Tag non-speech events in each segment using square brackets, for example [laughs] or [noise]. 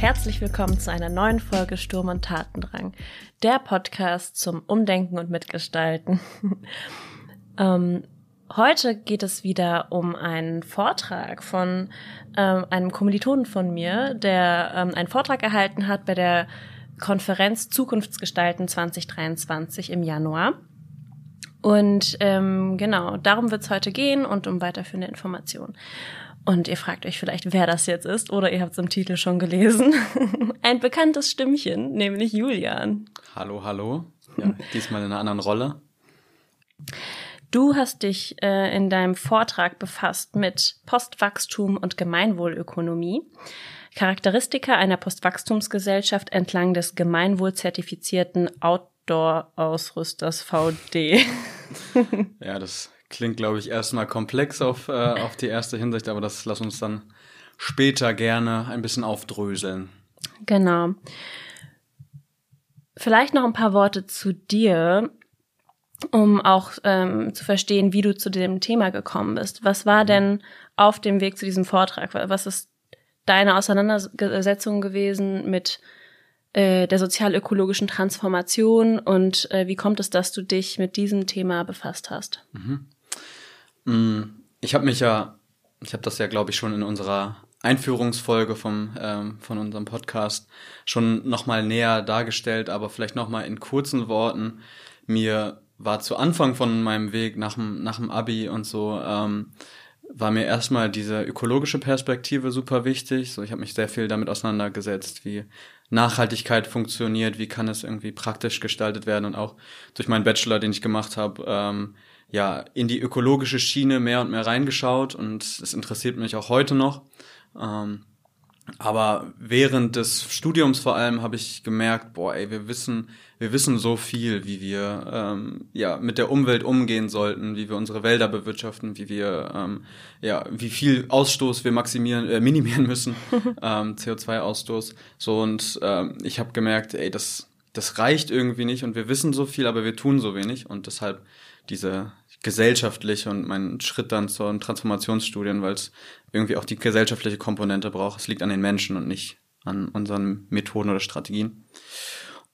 Herzlich willkommen zu einer neuen Folge Sturm und Tatendrang, der Podcast zum Umdenken und Mitgestalten. [laughs] ähm, heute geht es wieder um einen Vortrag von ähm, einem Kommilitonen von mir, der ähm, einen Vortrag erhalten hat bei der Konferenz Zukunftsgestalten 2023 im Januar. Und ähm, genau, darum wird es heute gehen und um weiterführende Informationen. Und ihr fragt euch vielleicht, wer das jetzt ist, oder ihr habt es im Titel schon gelesen. [laughs] Ein bekanntes Stimmchen, nämlich Julian. Hallo, hallo. Ja, diesmal in einer anderen Rolle. Du hast dich äh, in deinem Vortrag befasst mit Postwachstum und Gemeinwohlökonomie. Charakteristika einer Postwachstumsgesellschaft entlang des gemeinwohlzertifizierten Outdoor-Ausrüsters VD. [laughs] ja, das klingt, glaube ich, erstmal komplex auf, äh, auf die erste Hinsicht, aber das lass uns dann später gerne ein bisschen aufdröseln. Genau. Vielleicht noch ein paar Worte zu dir, um auch ähm, zu verstehen, wie du zu dem Thema gekommen bist. Was war denn auf dem Weg zu diesem Vortrag? Was ist deine Auseinandersetzung gewesen mit äh, der sozial-ökologischen Transformation und äh, wie kommt es, dass du dich mit diesem Thema befasst hast? Mhm. Mm, ich habe mich ja, ich habe das ja, glaube ich, schon in unserer Einführungsfolge vom, ähm, von unserem Podcast schon nochmal näher dargestellt, aber vielleicht nochmal in kurzen Worten. Mir war zu Anfang von meinem Weg nach dem, nach dem Abi und so, ähm, war mir erstmal diese ökologische Perspektive super wichtig. So, ich habe mich sehr viel damit auseinandergesetzt, wie Nachhaltigkeit funktioniert, wie kann es irgendwie praktisch gestaltet werden und auch durch meinen Bachelor, den ich gemacht habe, ähm, ja, in die ökologische Schiene mehr und mehr reingeschaut und es interessiert mich auch heute noch. Ähm, aber während des Studiums vor allem habe ich gemerkt, boah, ey, wir wissen, wir wissen so viel, wie wir ähm, ja mit der Umwelt umgehen sollten, wie wir unsere Wälder bewirtschaften, wie wir ähm, ja wie viel Ausstoß wir maximieren, äh, minimieren müssen, [laughs] ähm, CO2-Ausstoß. So und ähm, ich habe gemerkt, ey, das das reicht irgendwie nicht und wir wissen so viel, aber wir tun so wenig und deshalb diese gesellschaftliche und mein Schritt dann zur Transformationsstudien, weil es irgendwie auch die gesellschaftliche Komponente braucht. Es liegt an den Menschen und nicht an unseren Methoden oder Strategien.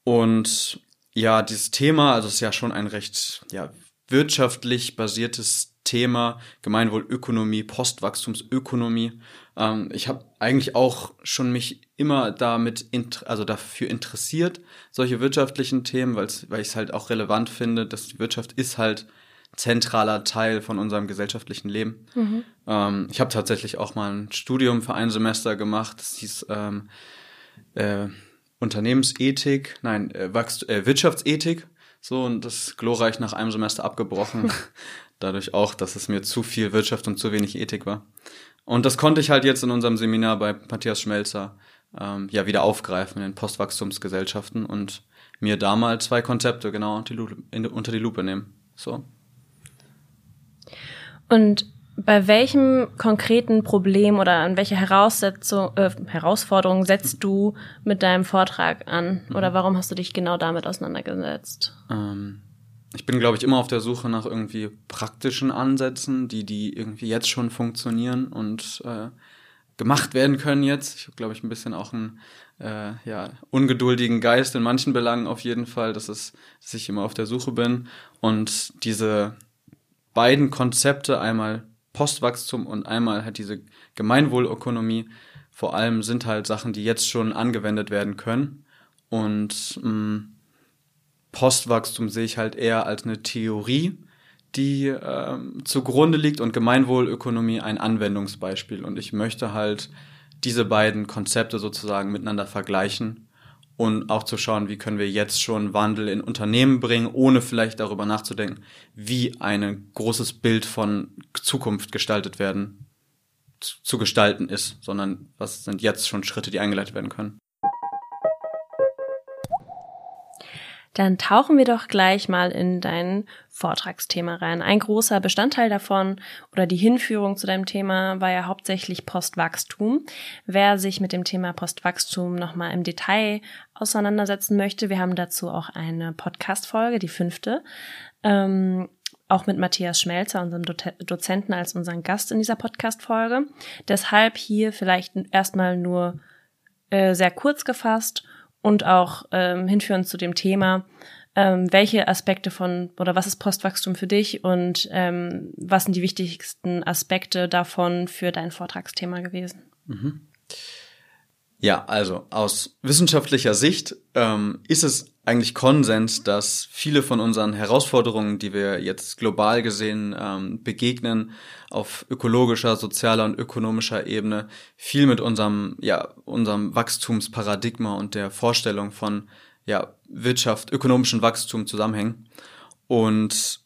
Und ja, dieses Thema, also es ist ja schon ein recht ja, wirtschaftlich basiertes Thema, Gemeinwohlökonomie, Postwachstumsökonomie. Ähm, ich habe eigentlich auch schon mich immer damit, also dafür interessiert, solche wirtschaftlichen Themen, weil ich es halt auch relevant finde, dass die Wirtschaft ist halt zentraler Teil von unserem gesellschaftlichen Leben. Mhm. Ähm, ich habe tatsächlich auch mal ein Studium für ein Semester gemacht. Das hieß ähm, äh, Unternehmensethik, nein, äh, Wachst äh, Wirtschaftsethik. So, und das glorreich nach einem Semester abgebrochen. [laughs] Dadurch auch, dass es mir zu viel Wirtschaft und zu wenig Ethik war. Und das konnte ich halt jetzt in unserem Seminar bei Matthias Schmelzer ähm, ja wieder aufgreifen in den Postwachstumsgesellschaften und mir da mal zwei Konzepte genau unter die Lupe, unter die Lupe nehmen. So. Und bei welchem konkreten Problem oder an welche Heraussetzung, äh, Herausforderung setzt du mit deinem Vortrag an? Oder warum hast du dich genau damit auseinandergesetzt? Ähm, ich bin, glaube ich, immer auf der Suche nach irgendwie praktischen Ansätzen, die, die irgendwie jetzt schon funktionieren und äh, gemacht werden können jetzt. Ich habe, glaube ich, ein bisschen auch einen äh, ja, ungeduldigen Geist in manchen Belangen auf jeden Fall, dass, es, dass ich immer auf der Suche bin. Und diese beiden Konzepte, einmal Postwachstum und einmal halt diese Gemeinwohlökonomie, vor allem sind halt Sachen, die jetzt schon angewendet werden können. Und mh, mm, Postwachstum sehe ich halt eher als eine Theorie, die äh, zugrunde liegt und Gemeinwohlökonomie ein Anwendungsbeispiel. Und ich möchte halt diese beiden Konzepte sozusagen miteinander vergleichen und auch zu schauen, wie können wir jetzt schon Wandel in Unternehmen bringen, ohne vielleicht darüber nachzudenken, wie ein großes Bild von Zukunft gestaltet werden, zu gestalten ist, sondern was sind jetzt schon Schritte, die eingeleitet werden können. Dann tauchen wir doch gleich mal in dein Vortragsthema rein. Ein großer Bestandteil davon oder die Hinführung zu deinem Thema war ja hauptsächlich Postwachstum. Wer sich mit dem Thema Postwachstum nochmal im Detail auseinandersetzen möchte, wir haben dazu auch eine Podcast-Folge, die fünfte, ähm, auch mit Matthias Schmelzer, unserem Dozenten, als unseren Gast in dieser Podcast-Folge. Deshalb hier vielleicht erstmal nur äh, sehr kurz gefasst und auch ähm, hinführend zu dem Thema, ähm, welche Aspekte von oder was ist Postwachstum für dich und ähm, was sind die wichtigsten Aspekte davon für dein Vortragsthema gewesen? Mhm. Ja, also aus wissenschaftlicher Sicht ähm, ist es eigentlich Konsens, dass viele von unseren Herausforderungen, die wir jetzt global gesehen ähm, begegnen, auf ökologischer, sozialer und ökonomischer Ebene, viel mit unserem, ja, unserem Wachstumsparadigma und der Vorstellung von ja, Wirtschaft, ökonomischen Wachstum zusammenhängen. Und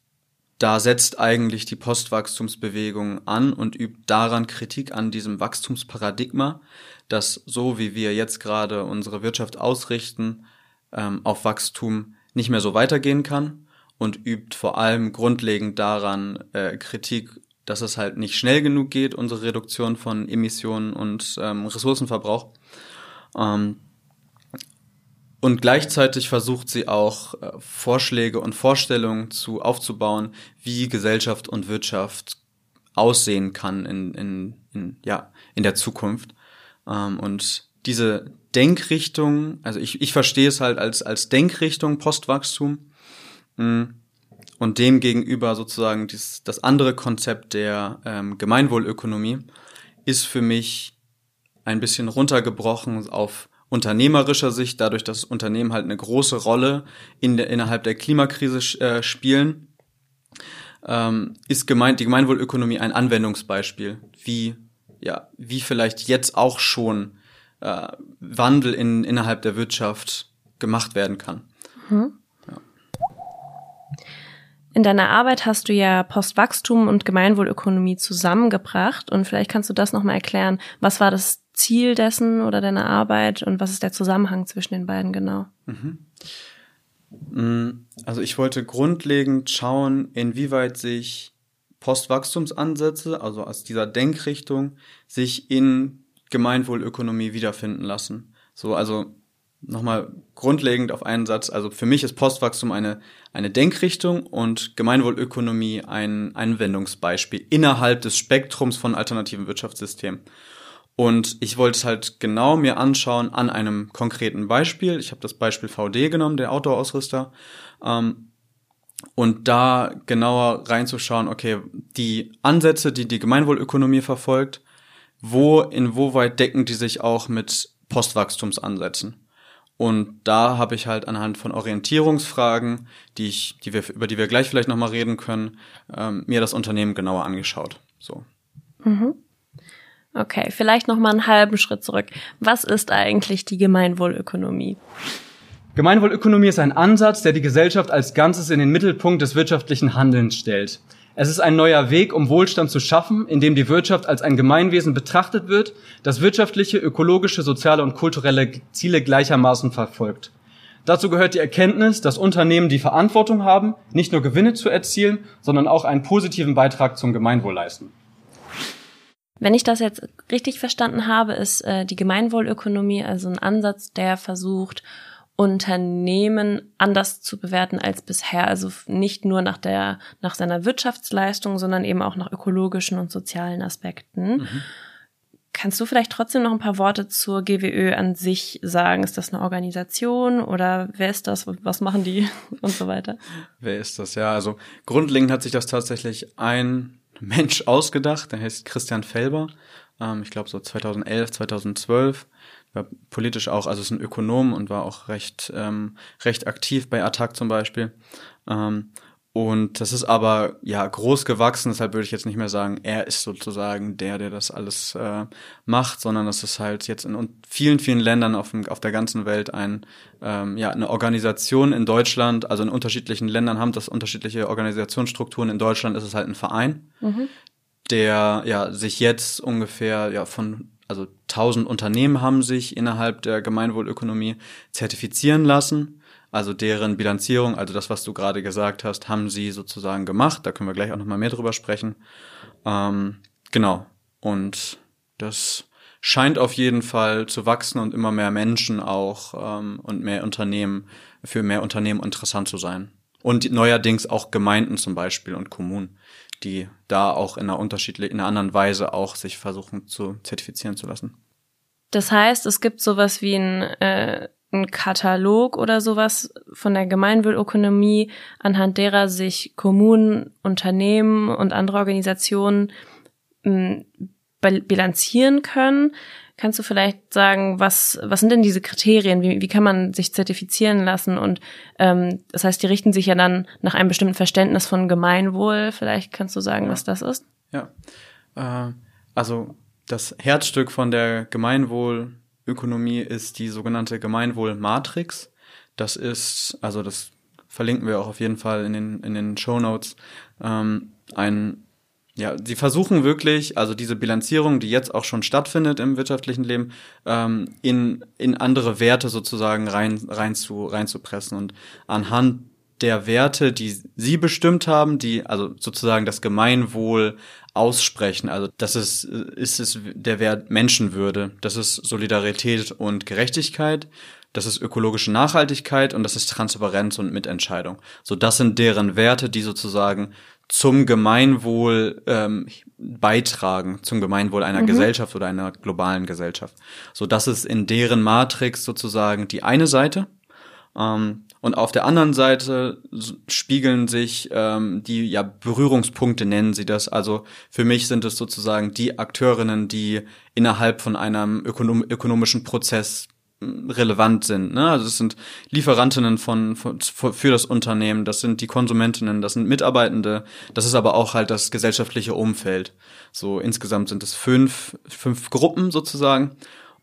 da setzt eigentlich die Postwachstumsbewegung an und übt daran Kritik an diesem Wachstumsparadigma, dass so wie wir jetzt gerade unsere Wirtschaft ausrichten, ähm, auf Wachstum nicht mehr so weitergehen kann und übt vor allem grundlegend daran äh, Kritik, dass es halt nicht schnell genug geht, unsere Reduktion von Emissionen und ähm, Ressourcenverbrauch. Ähm, und gleichzeitig versucht sie auch äh, Vorschläge und Vorstellungen zu aufzubauen, wie Gesellschaft und Wirtschaft aussehen kann in, in, in, ja, in der Zukunft. Ähm, und diese Denkrichtung, also ich, ich verstehe es halt als, als Denkrichtung Postwachstum mm, und dem gegenüber sozusagen dies, das andere Konzept der ähm, Gemeinwohlökonomie ist für mich ein bisschen runtergebrochen auf unternehmerischer Sicht, dadurch, dass Unternehmen halt eine große Rolle in der, innerhalb der Klimakrise äh, spielen, ähm, ist gemeint, die Gemeinwohlökonomie ein Anwendungsbeispiel, wie, ja, wie vielleicht jetzt auch schon äh, Wandel in, innerhalb der Wirtschaft gemacht werden kann. Mhm. In deiner Arbeit hast du ja Postwachstum und Gemeinwohlökonomie zusammengebracht und vielleicht kannst du das nochmal erklären. Was war das Ziel dessen oder deiner Arbeit und was ist der Zusammenhang zwischen den beiden genau? Mhm. Mm, also ich wollte grundlegend schauen, inwieweit sich Postwachstumsansätze, also aus dieser Denkrichtung, sich in Gemeinwohlökonomie wiederfinden lassen. So, also nochmal grundlegend auf einen Satz. Also für mich ist Postwachstum eine, eine Denkrichtung und Gemeinwohlökonomie ein Anwendungsbeispiel innerhalb des Spektrums von alternativen Wirtschaftssystemen. Und ich wollte es halt genau mir anschauen an einem konkreten Beispiel. Ich habe das Beispiel VD genommen, der Outdoor-Ausrüster. Ähm, und da genauer reinzuschauen, okay, die Ansätze, die die Gemeinwohlökonomie verfolgt, wo, inwieweit decken die sich auch mit Postwachstumsansätzen? Und da habe ich halt anhand von Orientierungsfragen, die ich, die wir, über die wir gleich vielleicht nochmal reden können, ähm, mir das Unternehmen genauer angeschaut. So. Mhm. Okay, vielleicht noch mal einen halben Schritt zurück. Was ist eigentlich die Gemeinwohlökonomie? Gemeinwohlökonomie ist ein Ansatz, der die Gesellschaft als Ganzes in den Mittelpunkt des wirtschaftlichen Handelns stellt. Es ist ein neuer Weg, um Wohlstand zu schaffen, in dem die Wirtschaft als ein Gemeinwesen betrachtet wird, das wirtschaftliche, ökologische, soziale und kulturelle Ziele gleichermaßen verfolgt. Dazu gehört die Erkenntnis, dass Unternehmen die Verantwortung haben, nicht nur Gewinne zu erzielen, sondern auch einen positiven Beitrag zum Gemeinwohl leisten. Wenn ich das jetzt richtig verstanden habe, ist äh, die Gemeinwohlökonomie also ein Ansatz, der versucht, Unternehmen anders zu bewerten als bisher. Also nicht nur nach der, nach seiner Wirtschaftsleistung, sondern eben auch nach ökologischen und sozialen Aspekten. Mhm. Kannst du vielleicht trotzdem noch ein paar Worte zur GWÖ an sich sagen? Ist das eine Organisation oder wer ist das? Was machen die [laughs] und so weiter? Wer ist das? Ja, also grundlegend hat sich das tatsächlich ein Mensch ausgedacht, der heißt Christian Felber, ähm, ich glaube so 2011, 2012, war politisch auch, also ist ein Ökonom und war auch recht, ähm, recht aktiv bei Attac zum Beispiel. Ähm, und das ist aber ja groß gewachsen, deshalb würde ich jetzt nicht mehr sagen, er ist sozusagen der, der das alles äh, macht, sondern das ist halt jetzt in vielen, vielen Ländern auf, dem, auf der ganzen Welt ein, ähm, ja, eine Organisation in Deutschland, also in unterschiedlichen Ländern haben das unterschiedliche Organisationsstrukturen. In Deutschland ist es halt ein Verein, mhm. der ja sich jetzt ungefähr ja von also 1000 Unternehmen haben sich innerhalb der Gemeinwohlökonomie zertifizieren lassen also deren Bilanzierung, also das, was du gerade gesagt hast, haben sie sozusagen gemacht. Da können wir gleich auch nochmal mehr drüber sprechen. Ähm, genau. Und das scheint auf jeden Fall zu wachsen und immer mehr Menschen auch ähm, und mehr Unternehmen, für mehr Unternehmen interessant zu sein. Und neuerdings auch Gemeinden zum Beispiel und Kommunen, die da auch in einer unterschiedlichen, in einer anderen Weise auch sich versuchen zu zertifizieren zu lassen. Das heißt, es gibt sowas wie ein, äh, ein Katalog oder sowas von der Gemeinwohlökonomie, anhand derer sich Kommunen, Unternehmen und andere Organisationen mh, bilanzieren können. Kannst du vielleicht sagen, was, was sind denn diese Kriterien? Wie, wie kann man sich zertifizieren lassen? Und ähm, das heißt, die richten sich ja dann nach einem bestimmten Verständnis von Gemeinwohl. Vielleicht kannst du sagen, ja. was das ist? Ja. Äh, also das Herzstück von der Gemeinwohlökonomie ist die sogenannte Gemeinwohlmatrix. Das ist, also das verlinken wir auch auf jeden Fall in den, in den Show Notes, ähm, ein ja, sie versuchen wirklich, also diese Bilanzierung, die jetzt auch schon stattfindet im wirtschaftlichen Leben, ähm, in, in andere Werte sozusagen rein, rein, zu, reinzupressen. Und anhand der Werte, die sie bestimmt haben, die also sozusagen das Gemeinwohl aussprechen. Also das ist, ist es der Wert Menschenwürde, das ist Solidarität und Gerechtigkeit, das ist ökologische Nachhaltigkeit und das ist Transparenz und Mitentscheidung. So, das sind deren Werte, die sozusagen zum Gemeinwohl ähm, beitragen, zum Gemeinwohl einer mhm. Gesellschaft oder einer globalen Gesellschaft. So, das ist in deren Matrix sozusagen die eine Seite. Ähm, und auf der anderen Seite spiegeln sich ähm, die ja Berührungspunkte nennen sie das. Also für mich sind es sozusagen die Akteurinnen, die innerhalb von einem ökonom ökonomischen Prozess relevant sind. Ne? Also es sind Lieferantinnen von, von, für das Unternehmen, das sind die Konsumentinnen, das sind Mitarbeitende, das ist aber auch halt das gesellschaftliche Umfeld. So insgesamt sind es fünf, fünf Gruppen sozusagen.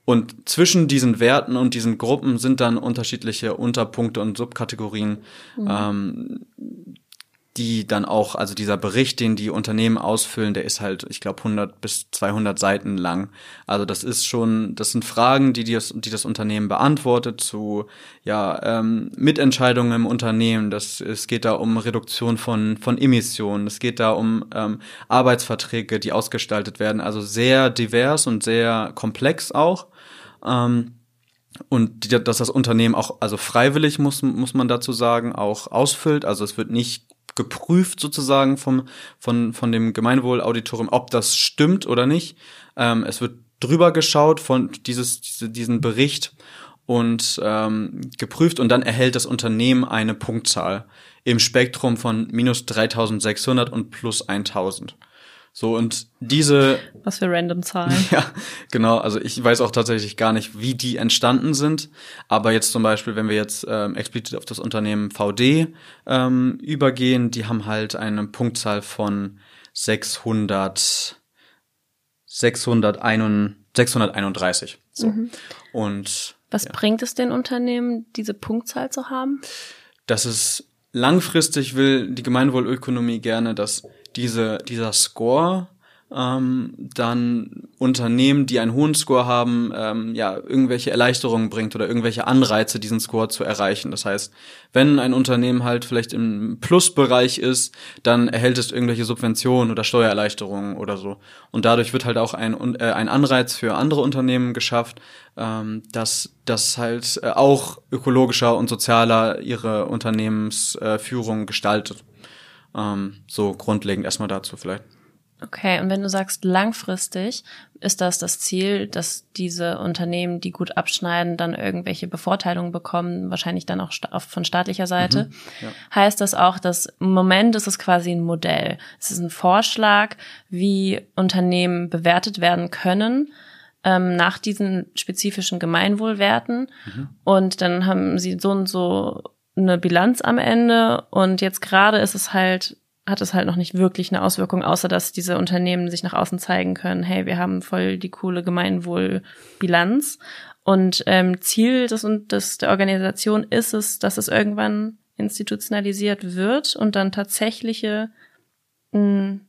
Und zwischen diesen Werten und diesen Gruppen sind dann unterschiedliche Unterpunkte und Subkategorien, mhm. ähm, die dann auch, also dieser Bericht, den die Unternehmen ausfüllen, der ist halt, ich glaube, 100 bis 200 Seiten lang. Also das ist schon, das sind Fragen, die das, die das Unternehmen beantwortet zu, ja, ähm, Mitentscheidungen im Unternehmen. Das, es geht da um Reduktion von, von Emissionen. Es geht da um ähm, Arbeitsverträge, die ausgestaltet werden. Also sehr divers und sehr komplex auch. Ähm, und die, dass das Unternehmen auch, also freiwillig muss, muss man dazu sagen, auch ausfüllt. Also es wird nicht geprüft sozusagen vom, von, von dem Gemeinwohlauditorium, ob das stimmt oder nicht. Ähm, es wird drüber geschaut von dieses, diese, diesen Bericht und ähm, geprüft und dann erhält das Unternehmen eine Punktzahl im Spektrum von minus 3600 und plus 1000. So, und diese. Was für random Zahlen. [laughs] Ja, genau. Also ich weiß auch tatsächlich gar nicht, wie die entstanden sind. Aber jetzt zum Beispiel, wenn wir jetzt ähm, explizit auf das Unternehmen VD ähm, übergehen, die haben halt eine Punktzahl von 600, 601, 631. So. Mhm. Und. Was ja. bringt es den Unternehmen, diese Punktzahl zu haben? Das ist langfristig will die Gemeinwohlökonomie gerne, dass diese, dieser Score ähm, dann Unternehmen, die einen hohen Score haben, ähm, ja, irgendwelche Erleichterungen bringt oder irgendwelche Anreize, diesen Score zu erreichen. Das heißt, wenn ein Unternehmen halt vielleicht im Plusbereich ist, dann erhält es irgendwelche Subventionen oder Steuererleichterungen oder so. Und dadurch wird halt auch ein, äh, ein Anreiz für andere Unternehmen geschafft, ähm, dass das halt äh, auch ökologischer und sozialer ihre Unternehmensführung äh, gestaltet. Ähm, so grundlegend erstmal dazu vielleicht. Okay, und wenn du sagst langfristig, ist das das Ziel, dass diese Unternehmen, die gut abschneiden, dann irgendwelche Bevorteilungen bekommen, wahrscheinlich dann auch von staatlicher Seite? Mhm, ja. Heißt das auch, dass im Moment ist es quasi ein Modell. Es ist ein Vorschlag, wie Unternehmen bewertet werden können ähm, nach diesen spezifischen Gemeinwohlwerten. Mhm. Und dann haben sie so und so eine Bilanz am Ende und jetzt gerade ist es halt hat es halt noch nicht wirklich eine Auswirkung, außer dass diese Unternehmen sich nach außen zeigen können, hey, wir haben voll die coole Gemeinwohlbilanz. Und ähm, Ziel des, des, der Organisation ist es, dass es irgendwann institutionalisiert wird und dann tatsächliche, mh, hm,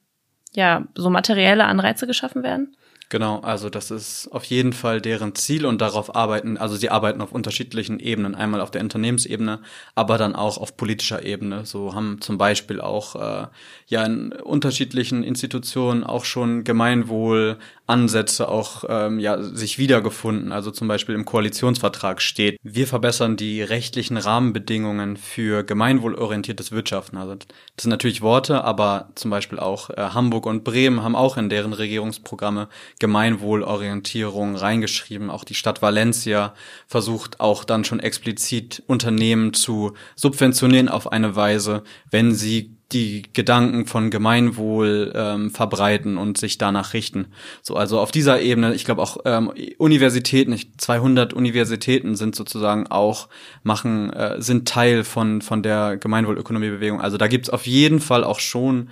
ja, so materielle Anreize geschaffen werden? Genau, also das ist auf jeden Fall deren Ziel und darauf arbeiten, also sie arbeiten auf unterschiedlichen Ebenen, einmal auf der Unternehmensebene, aber dann auch auf politischer Ebene. So haben zum Beispiel auch äh, ja in unterschiedlichen Institutionen auch schon Gemeinwohl Ansätze auch ähm, ja, sich wiedergefunden. Also zum Beispiel im Koalitionsvertrag steht, wir verbessern die rechtlichen Rahmenbedingungen für gemeinwohlorientiertes Wirtschaften. Also das sind natürlich Worte, aber zum Beispiel auch äh, Hamburg und Bremen haben auch in deren Regierungsprogramme Gemeinwohlorientierung reingeschrieben. Auch die Stadt Valencia versucht auch dann schon explizit Unternehmen zu subventionieren auf eine Weise, wenn sie die Gedanken von Gemeinwohl ähm, verbreiten und sich danach richten. So, also auf dieser Ebene, ich glaube auch ähm, Universitäten, 200 Universitäten sind sozusagen auch machen äh, sind Teil von von der Gemeinwohlökonomiebewegung. Also da gibt's auf jeden Fall auch schon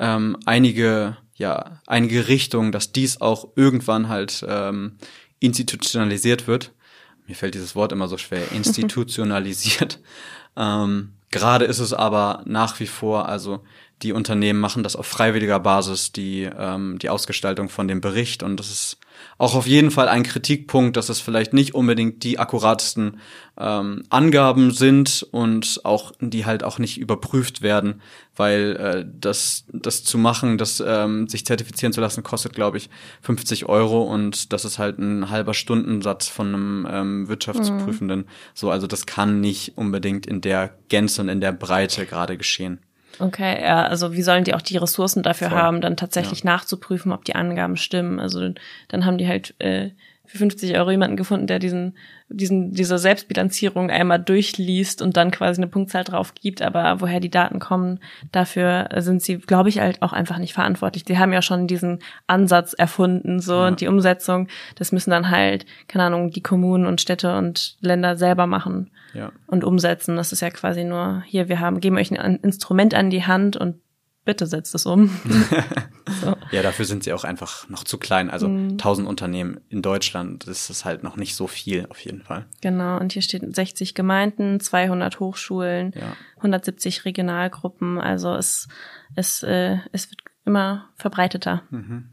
ähm, einige ja einige Richtungen, dass dies auch irgendwann halt ähm, institutionalisiert wird. Mir fällt dieses Wort immer so schwer, [laughs] institutionalisiert. ähm, Gerade ist es aber nach wie vor, also die Unternehmen machen das auf freiwilliger Basis, die, ähm, die Ausgestaltung von dem Bericht. Und das ist auch auf jeden Fall ein Kritikpunkt, dass es vielleicht nicht unbedingt die akkuratesten ähm, Angaben sind und auch die halt auch nicht überprüft werden, weil äh, das, das zu machen, das ähm, sich zertifizieren zu lassen, kostet, glaube ich, 50 Euro und das ist halt ein halber Stundensatz von einem ähm, Wirtschaftsprüfenden. Mhm. So, also das kann nicht unbedingt in der Gänze und in der Breite gerade geschehen. Okay, ja, also wie sollen die auch die Ressourcen dafür Voll. haben, dann tatsächlich ja. nachzuprüfen, ob die Angaben stimmen? Also dann haben die halt äh, für 50 Euro jemanden gefunden, der diesen, diesen, diese Selbstbilanzierung einmal durchliest und dann quasi eine Punktzahl drauf gibt. Aber woher die Daten kommen, dafür sind sie, glaube ich, halt auch einfach nicht verantwortlich. Die haben ja schon diesen Ansatz erfunden, so ja. und die Umsetzung, das müssen dann halt, keine Ahnung, die Kommunen und Städte und Länder selber machen ja. und umsetzen. Das ist ja quasi nur, hier, wir haben, geben euch ein Instrument an die Hand und bitte setzt es um. [laughs] so. Ja, dafür sind sie auch einfach noch zu klein. Also mhm. 1000 Unternehmen in Deutschland, das ist halt noch nicht so viel auf jeden Fall. Genau, und hier steht 60 Gemeinden, 200 Hochschulen, ja. 170 Regionalgruppen. Also es, es, äh, es wird immer verbreiteter. Mhm.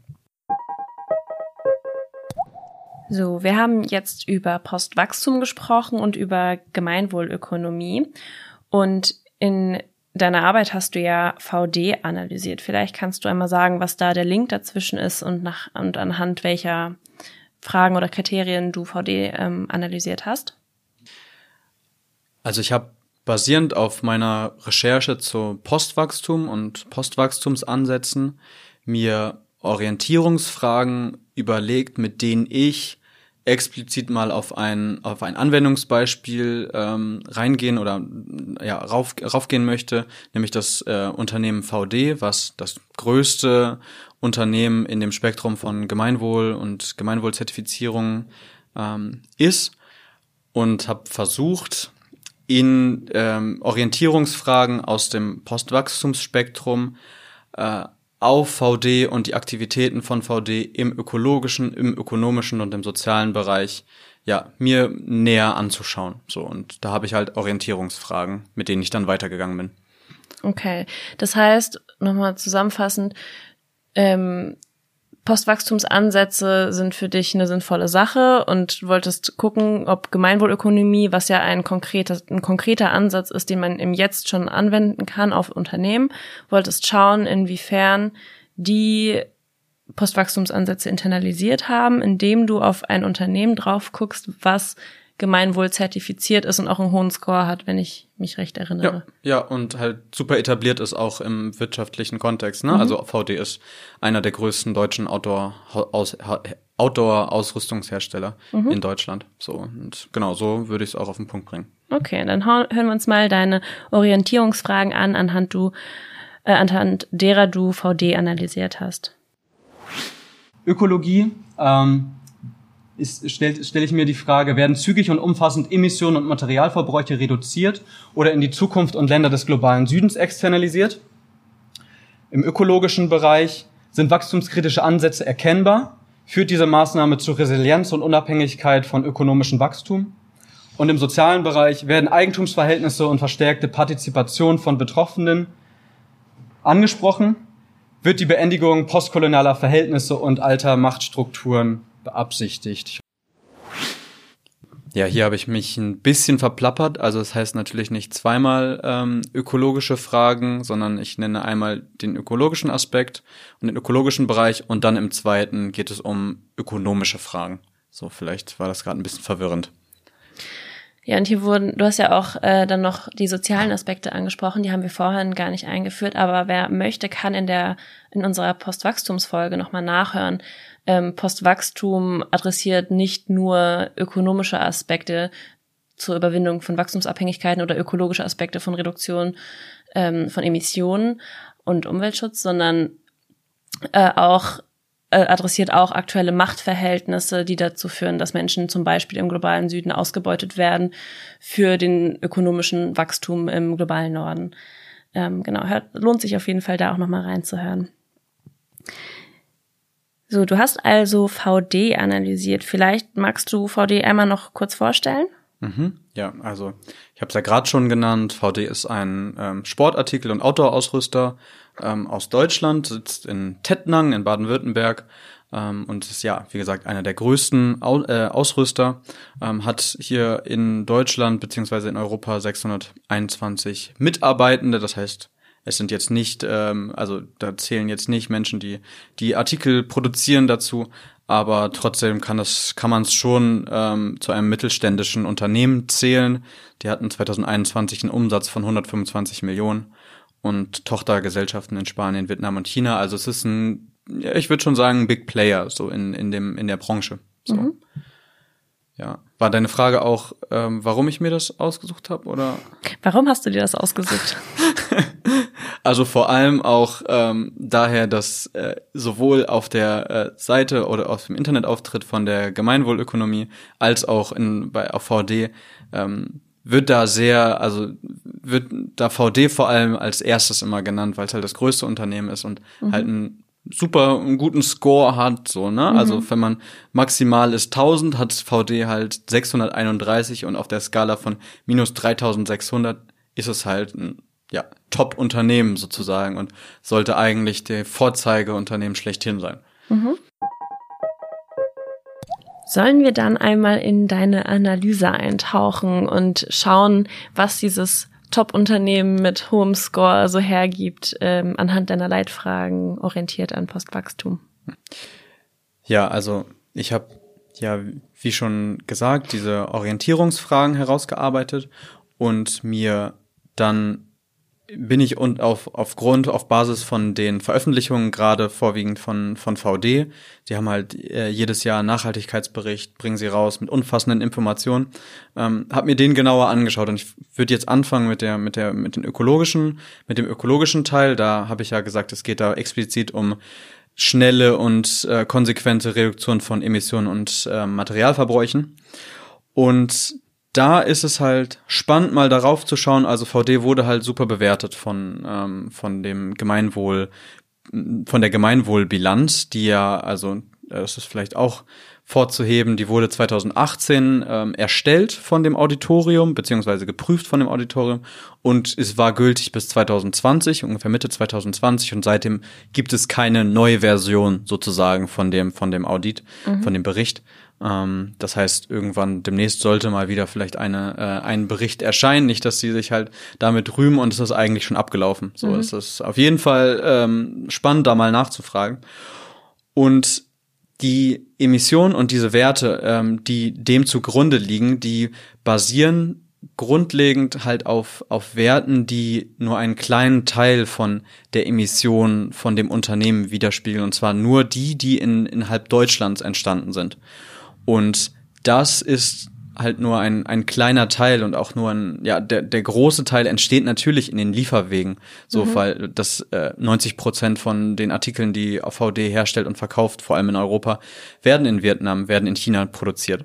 So, wir haben jetzt über Postwachstum gesprochen und über Gemeinwohlökonomie. Und in deiner Arbeit hast du ja VD analysiert. Vielleicht kannst du einmal sagen, was da der Link dazwischen ist und nach und anhand welcher Fragen oder Kriterien du VD ähm, analysiert hast. Also ich habe basierend auf meiner Recherche zu Postwachstum und Postwachstumsansätzen mir Orientierungsfragen überlegt, mit denen ich explizit mal auf ein, auf ein Anwendungsbeispiel ähm, reingehen oder ja, rauf, raufgehen möchte, nämlich das äh, Unternehmen VD, was das größte Unternehmen in dem Spektrum von Gemeinwohl und Gemeinwohlzertifizierung ähm, ist und habe versucht, in ähm, Orientierungsfragen aus dem Postwachstumsspektrum äh, auf VD und die Aktivitäten von VD im ökologischen, im ökonomischen und im sozialen Bereich ja, mir näher anzuschauen. So, und da habe ich halt Orientierungsfragen, mit denen ich dann weitergegangen bin. Okay. Das heißt, nochmal zusammenfassend, ähm, Postwachstumsansätze sind für dich eine sinnvolle Sache und wolltest gucken, ob Gemeinwohlökonomie, was ja ein konkreter, ein konkreter Ansatz ist, den man im Jetzt schon anwenden kann auf Unternehmen, wolltest schauen, inwiefern die Postwachstumsansätze internalisiert haben, indem du auf ein Unternehmen drauf guckst, was Gemeinwohl zertifiziert ist und auch einen hohen Score hat, wenn ich mich recht erinnere. Ja, ja und halt super etabliert ist auch im wirtschaftlichen Kontext. Ne? Mhm. Also VD ist einer der größten deutschen Outdoor-Ausrüstungshersteller mhm. in Deutschland. So und genau so würde ich es auch auf den Punkt bringen. Okay, dann hören wir uns mal deine Orientierungsfragen an, anhand du äh, anhand derer du VD analysiert hast. Ökologie ähm, stelle stell ich mir die Frage, werden zügig und umfassend Emissionen und Materialverbräuche reduziert oder in die Zukunft und Länder des globalen Südens externalisiert? Im ökologischen Bereich sind wachstumskritische Ansätze erkennbar? Führt diese Maßnahme zu Resilienz und Unabhängigkeit von ökonomischem Wachstum? Und im sozialen Bereich werden Eigentumsverhältnisse und verstärkte Partizipation von Betroffenen angesprochen? Wird die Beendigung postkolonialer Verhältnisse und alter Machtstrukturen beabsichtigt. Ja, hier habe ich mich ein bisschen verplappert. Also es das heißt natürlich nicht zweimal ähm, ökologische Fragen, sondern ich nenne einmal den ökologischen Aspekt und den ökologischen Bereich und dann im zweiten geht es um ökonomische Fragen. So, vielleicht war das gerade ein bisschen verwirrend. Ja, und hier wurden, du hast ja auch äh, dann noch die sozialen Aspekte angesprochen, die haben wir vorhin gar nicht eingeführt, aber wer möchte, kann in der in unserer Postwachstumsfolge nochmal nachhören. Ähm, Postwachstum adressiert nicht nur ökonomische Aspekte zur Überwindung von Wachstumsabhängigkeiten oder ökologische Aspekte von Reduktion ähm, von Emissionen und Umweltschutz, sondern äh, auch adressiert auch aktuelle Machtverhältnisse, die dazu führen, dass Menschen zum Beispiel im globalen Süden ausgebeutet werden für den ökonomischen Wachstum im globalen Norden. Ähm, genau, hört, lohnt sich auf jeden Fall da auch nochmal reinzuhören. So, du hast also VD analysiert. Vielleicht magst du VD einmal noch kurz vorstellen? Mhm. Ja, also ich habe es ja gerade schon genannt. VD ist ein ähm, Sportartikel- und Outdoor-Ausrüster ähm, aus Deutschland, sitzt in Tettnang in Baden-Württemberg ähm, und ist ja, wie gesagt, einer der größten Au äh, Ausrüster, ähm, hat hier in Deutschland beziehungsweise in Europa 621 Mitarbeitende, das heißt, es sind jetzt nicht, ähm, also da zählen jetzt nicht Menschen, die die Artikel produzieren dazu, aber trotzdem kann das, kann man es schon ähm, zu einem mittelständischen Unternehmen zählen. Die hatten 2021 einen Umsatz von 125 Millionen und Tochtergesellschaften in Spanien, Vietnam und China. Also es ist ein, ich würde schon sagen, ein Big Player so in, in dem in der Branche. So. Mhm. Ja, war deine Frage auch, ähm, warum ich mir das ausgesucht habe oder? Warum hast du dir das ausgesucht? [laughs] also vor allem auch ähm, daher, dass äh, sowohl auf der äh, Seite oder auf dem Internetauftritt von der Gemeinwohlökonomie als auch in bei auf VD ähm, wird da sehr, also wird da VD vor allem als erstes immer genannt, weil es halt das größte Unternehmen ist und mhm. halt einen super einen guten Score hat, so, ne? Mhm. Also wenn man maximal ist 1000, hat VD halt 631 und auf der Skala von minus 3600 ist es halt ein ja, Top-Unternehmen sozusagen und sollte eigentlich der Vorzeigeunternehmen schlechthin sein. Mhm. Sollen wir dann einmal in deine Analyse eintauchen und schauen, was dieses Top-Unternehmen mit hohem Score so hergibt, ähm, anhand deiner Leitfragen orientiert an Postwachstum? Ja, also ich habe ja, wie schon gesagt, diese Orientierungsfragen herausgearbeitet und mir dann bin ich und auf, aufgrund, auf Basis von den Veröffentlichungen, gerade vorwiegend von, von VD, die haben halt äh, jedes Jahr einen Nachhaltigkeitsbericht, bringen sie raus mit umfassenden Informationen, ähm, habe mir den genauer angeschaut und ich würde jetzt anfangen mit der, mit der, mit den ökologischen, mit dem ökologischen Teil, da habe ich ja gesagt, es geht da explizit um schnelle und äh, konsequente Reduktion von Emissionen und äh, Materialverbräuchen. Und da ist es halt spannend, mal darauf zu schauen. Also VD wurde halt super bewertet von, ähm, von dem Gemeinwohl, von der Gemeinwohlbilanz, die ja, also das ist vielleicht auch vorzuheben, die wurde 2018 ähm, erstellt von dem Auditorium, beziehungsweise geprüft von dem Auditorium und es war gültig bis 2020, ungefähr Mitte 2020 und seitdem gibt es keine neue Version sozusagen von dem, von dem Audit, mhm. von dem Bericht. Ähm, das heißt, irgendwann demnächst sollte mal wieder vielleicht eine, äh, ein Bericht erscheinen. Nicht, dass sie sich halt damit rühmen und es ist eigentlich schon abgelaufen. So mhm. ist es auf jeden Fall ähm, spannend, da mal nachzufragen. Und die Emissionen und diese Werte, ähm, die dem zugrunde liegen, die basieren grundlegend halt auf, auf Werten, die nur einen kleinen Teil von der Emission von dem Unternehmen widerspiegeln, und zwar nur die, die in, innerhalb Deutschlands entstanden sind. Und das ist halt nur ein, ein kleiner Teil und auch nur ein, ja, der, der große Teil entsteht natürlich in den Lieferwegen. So, mhm. weil das äh, 90 Prozent von den Artikeln, die VD herstellt und verkauft, vor allem in Europa, werden in Vietnam, werden in China produziert.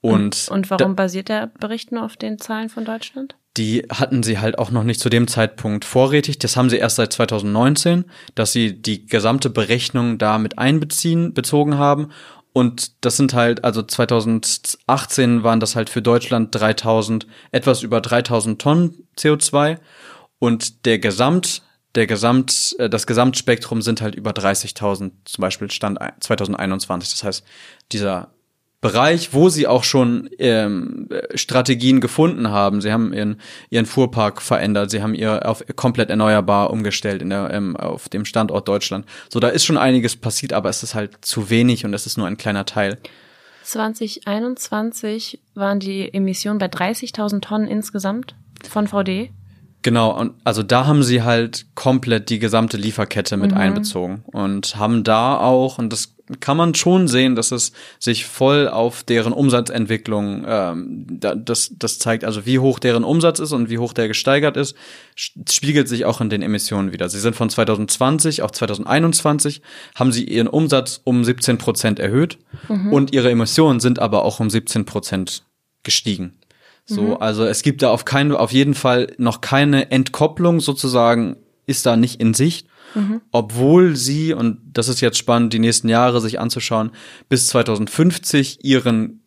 Und, und warum basiert der Bericht nur auf den Zahlen von Deutschland? Die hatten sie halt auch noch nicht zu dem Zeitpunkt vorrätig. Das haben sie erst seit 2019, dass sie die gesamte Berechnung da mit einbeziehen, bezogen haben und das sind halt, also 2018 waren das halt für Deutschland 3000, etwas über 3000 Tonnen CO2 und der Gesamt, der Gesamt, äh, das Gesamtspektrum sind halt über 30.000, zum Beispiel Stand 2021. Das heißt, dieser Bereich, wo sie auch schon ähm, Strategien gefunden haben. Sie haben ihren, ihren Fuhrpark verändert, sie haben ihr auf komplett erneuerbar umgestellt in der, ähm, auf dem Standort Deutschland. So, da ist schon einiges passiert, aber es ist halt zu wenig und es ist nur ein kleiner Teil. 2021 waren die Emissionen bei 30.000 Tonnen insgesamt von VD. Genau, und also da haben sie halt komplett die gesamte Lieferkette mit mhm. einbezogen und haben da auch, und das kann man schon sehen, dass es sich voll auf deren Umsatzentwicklung, ähm, das, das zeigt, also wie hoch deren Umsatz ist und wie hoch der gesteigert ist, spiegelt sich auch in den Emissionen wieder. Sie sind von 2020 auf 2021, haben sie ihren Umsatz um 17 Prozent erhöht mhm. und ihre Emissionen sind aber auch um 17 Prozent gestiegen. So, mhm. also es gibt da auf keinen, auf jeden Fall noch keine Entkopplung sozusagen, ist da nicht in Sicht. Mhm. Obwohl sie, und das ist jetzt spannend, die nächsten Jahre sich anzuschauen, bis 2050 ihren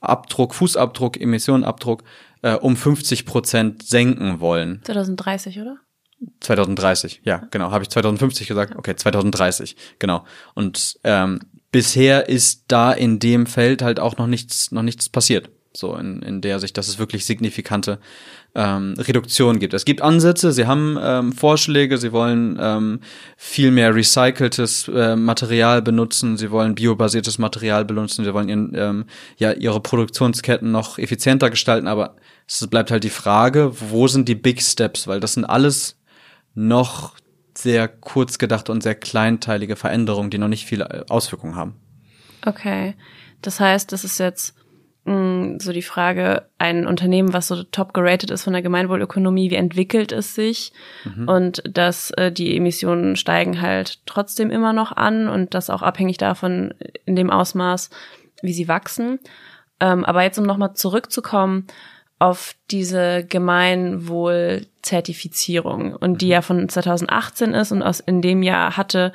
Abdruck, Fußabdruck, Emissionenabdruck äh, um 50 Prozent senken wollen. 2030, oder? 2030, ja, genau. Habe ich 2050 gesagt? Okay, 2030, genau. Und ähm, bisher ist da in dem Feld halt auch noch nichts, noch nichts passiert so in, in der Sicht, dass es wirklich signifikante ähm, Reduktionen gibt. Es gibt Ansätze, sie haben ähm, Vorschläge, sie wollen ähm, viel mehr recyceltes äh, Material benutzen, sie wollen biobasiertes Material benutzen, sie wollen ihren, ähm, ja, ihre Produktionsketten noch effizienter gestalten, aber es bleibt halt die Frage, wo sind die Big Steps, weil das sind alles noch sehr kurz gedachte und sehr kleinteilige Veränderungen, die noch nicht viele Auswirkungen haben. Okay. Das heißt, das ist jetzt Mm, so die Frage, ein Unternehmen, was so top geratet ist von der Gemeinwohlökonomie, wie entwickelt es sich? Mhm. Und dass äh, die Emissionen steigen halt trotzdem immer noch an und das auch abhängig davon in dem Ausmaß, wie sie wachsen. Ähm, aber jetzt, um nochmal zurückzukommen auf diese Gemeinwohlzertifizierung und die mhm. ja von 2018 ist und aus in dem Jahr hatte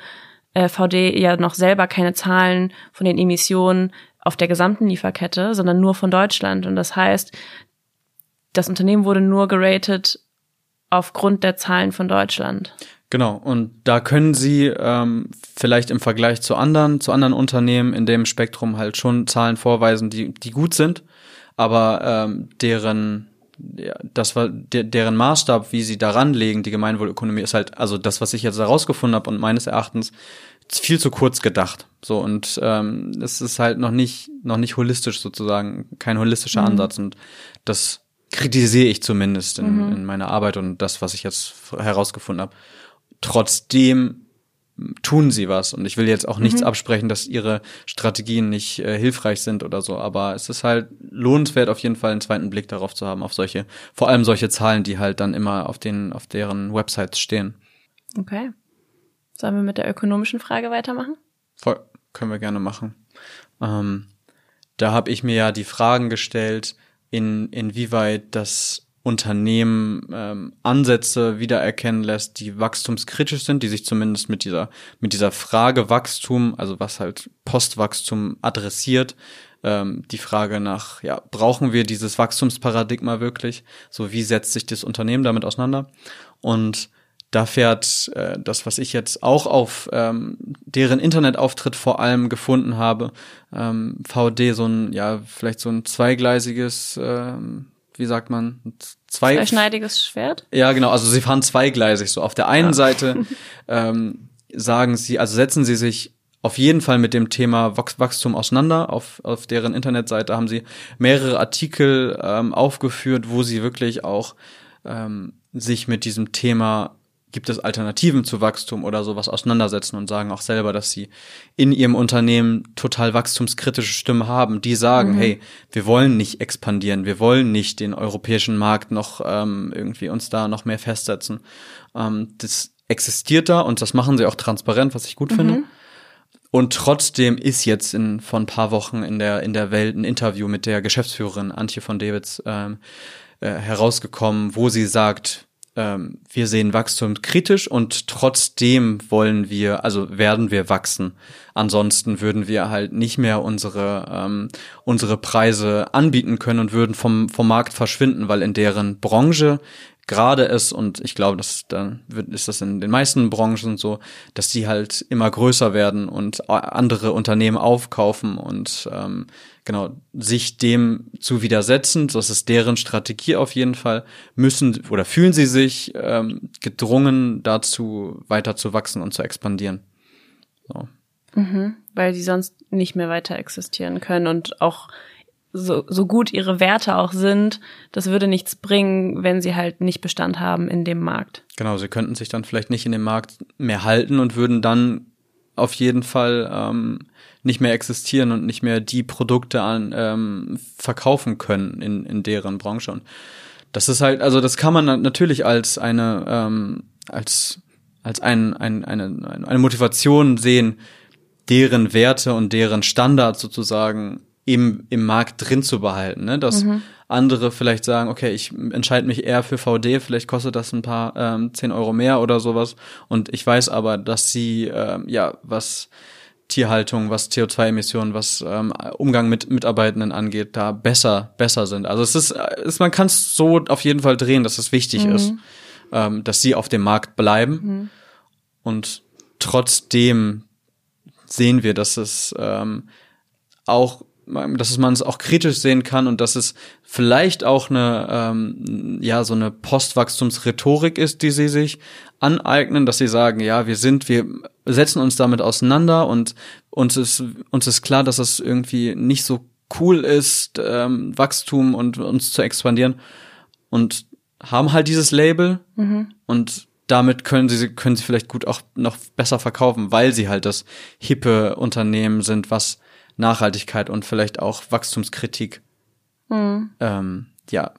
äh, VD ja noch selber keine Zahlen von den Emissionen auf der gesamten Lieferkette, sondern nur von Deutschland. Und das heißt, das Unternehmen wurde nur geratet aufgrund der Zahlen von Deutschland. Genau, und da können Sie ähm, vielleicht im Vergleich zu anderen, zu anderen Unternehmen in dem Spektrum halt schon Zahlen vorweisen, die, die gut sind, aber ähm, deren ja, das war der, deren Maßstab, wie sie daran legen, die Gemeinwohlökonomie, ist halt, also das, was ich jetzt herausgefunden habe und meines Erachtens viel zu kurz gedacht. So und ähm, es ist halt noch nicht noch nicht holistisch sozusagen, kein holistischer mhm. Ansatz und das kritisiere ich zumindest in, mhm. in meiner Arbeit und das, was ich jetzt herausgefunden habe. Trotzdem tun sie was und ich will jetzt auch nichts mhm. absprechen, dass ihre Strategien nicht äh, hilfreich sind oder so, aber es ist halt lohnenswert auf jeden Fall einen zweiten Blick darauf zu haben auf solche vor allem solche Zahlen, die halt dann immer auf den auf deren Websites stehen. Okay. Sollen wir mit der ökonomischen Frage weitermachen? Voll, können wir gerne machen. Ähm, da habe ich mir ja die Fragen gestellt, in, inwieweit das Unternehmen ähm, Ansätze wiedererkennen lässt, die wachstumskritisch sind, die sich zumindest mit dieser, mit dieser Frage Wachstum, also was halt Postwachstum adressiert, ähm, die Frage nach, ja, brauchen wir dieses Wachstumsparadigma wirklich? So, wie setzt sich das Unternehmen damit auseinander? Und da fährt äh, das, was ich jetzt auch auf ähm, deren Internetauftritt vor allem gefunden habe, ähm, VD so ein, ja, vielleicht so ein zweigleisiges, ähm, wie sagt man, zwei Zweischneidiges Schwert? Ja, genau, also sie fahren zweigleisig so. Auf der einen ja. Seite [laughs] ähm, sagen sie, also setzen sie sich auf jeden Fall mit dem Thema Wachstum auseinander. Auf, auf deren Internetseite haben sie mehrere Artikel ähm, aufgeführt, wo sie wirklich auch ähm, sich mit diesem Thema gibt es Alternativen zu Wachstum oder sowas auseinandersetzen und sagen auch selber, dass sie in ihrem Unternehmen total wachstumskritische Stimmen haben, die sagen, mhm. hey, wir wollen nicht expandieren, wir wollen nicht den europäischen Markt noch ähm, irgendwie uns da noch mehr festsetzen. Ähm, das existiert da und das machen sie auch transparent, was ich gut mhm. finde. Und trotzdem ist jetzt in, vor ein paar Wochen in der, in der Welt ein Interview mit der Geschäftsführerin Antje von Davids ähm, äh, herausgekommen, wo sie sagt, ähm, wir sehen Wachstum kritisch und trotzdem wollen wir, also werden wir wachsen. Ansonsten würden wir halt nicht mehr unsere, ähm, unsere Preise anbieten können und würden vom, vom Markt verschwinden, weil in deren Branche gerade ist und ich glaube, dass dann wird, ist das in den meisten Branchen so, dass die halt immer größer werden und andere Unternehmen aufkaufen und ähm, genau sich dem zu widersetzen, das ist deren Strategie auf jeden Fall, müssen oder fühlen sie sich ähm, gedrungen dazu weiter zu wachsen und zu expandieren. So. Mhm, weil die sonst nicht mehr weiter existieren können und auch so, so gut ihre Werte auch sind, das würde nichts bringen, wenn sie halt nicht Bestand haben in dem Markt. Genau, sie könnten sich dann vielleicht nicht in dem Markt mehr halten und würden dann auf jeden Fall ähm, nicht mehr existieren und nicht mehr die Produkte an ähm, verkaufen können in, in deren Branche. Und das ist halt, also das kann man natürlich als eine ähm, als als ein, ein, eine, eine Motivation sehen, deren Werte und deren Standards sozusagen im, im Markt drin zu behalten. Ne? Dass mhm. andere vielleicht sagen, okay, ich entscheide mich eher für VD, vielleicht kostet das ein paar ähm, 10 Euro mehr oder sowas. Und ich weiß aber, dass sie ähm, ja was Tierhaltung, was CO2-Emissionen, was ähm, Umgang mit Mitarbeitenden angeht, da besser, besser sind. Also es ist, ist man kann es so auf jeden Fall drehen, dass es wichtig mhm. ist, ähm, dass sie auf dem Markt bleiben. Mhm. Und trotzdem sehen wir, dass es ähm, auch dass man es auch kritisch sehen kann und dass es vielleicht auch eine ähm, ja so eine Postwachstumsrhetorik ist, die sie sich aneignen, dass sie sagen, ja, wir sind, wir setzen uns damit auseinander und uns ist uns ist klar, dass es irgendwie nicht so cool ist, ähm, Wachstum und uns zu expandieren und haben halt dieses Label mhm. und damit können sie können sie vielleicht gut auch noch besser verkaufen, weil sie halt das hippe Unternehmen sind, was Nachhaltigkeit und vielleicht auch Wachstumskritik mhm. ähm, ja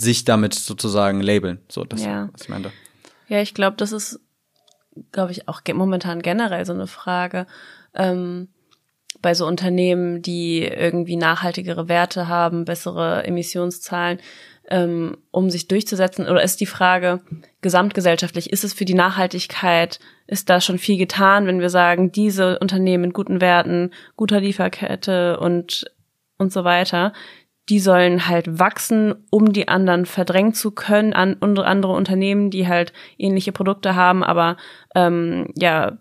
sich damit sozusagen labeln. So, das ja. was ich meinte. Ja, ich glaube, das ist, glaube ich, auch momentan generell so eine Frage. Ähm, bei so Unternehmen, die irgendwie nachhaltigere Werte haben, bessere Emissionszahlen, ähm, um sich durchzusetzen? Oder ist die Frage gesamtgesellschaftlich, ist es für die Nachhaltigkeit, ist da schon viel getan, wenn wir sagen, diese Unternehmen mit guten Werten, guter Lieferkette und, und so weiter, die sollen halt wachsen, um die anderen verdrängen zu können an andere Unternehmen, die halt ähnliche Produkte haben, aber ähm, ja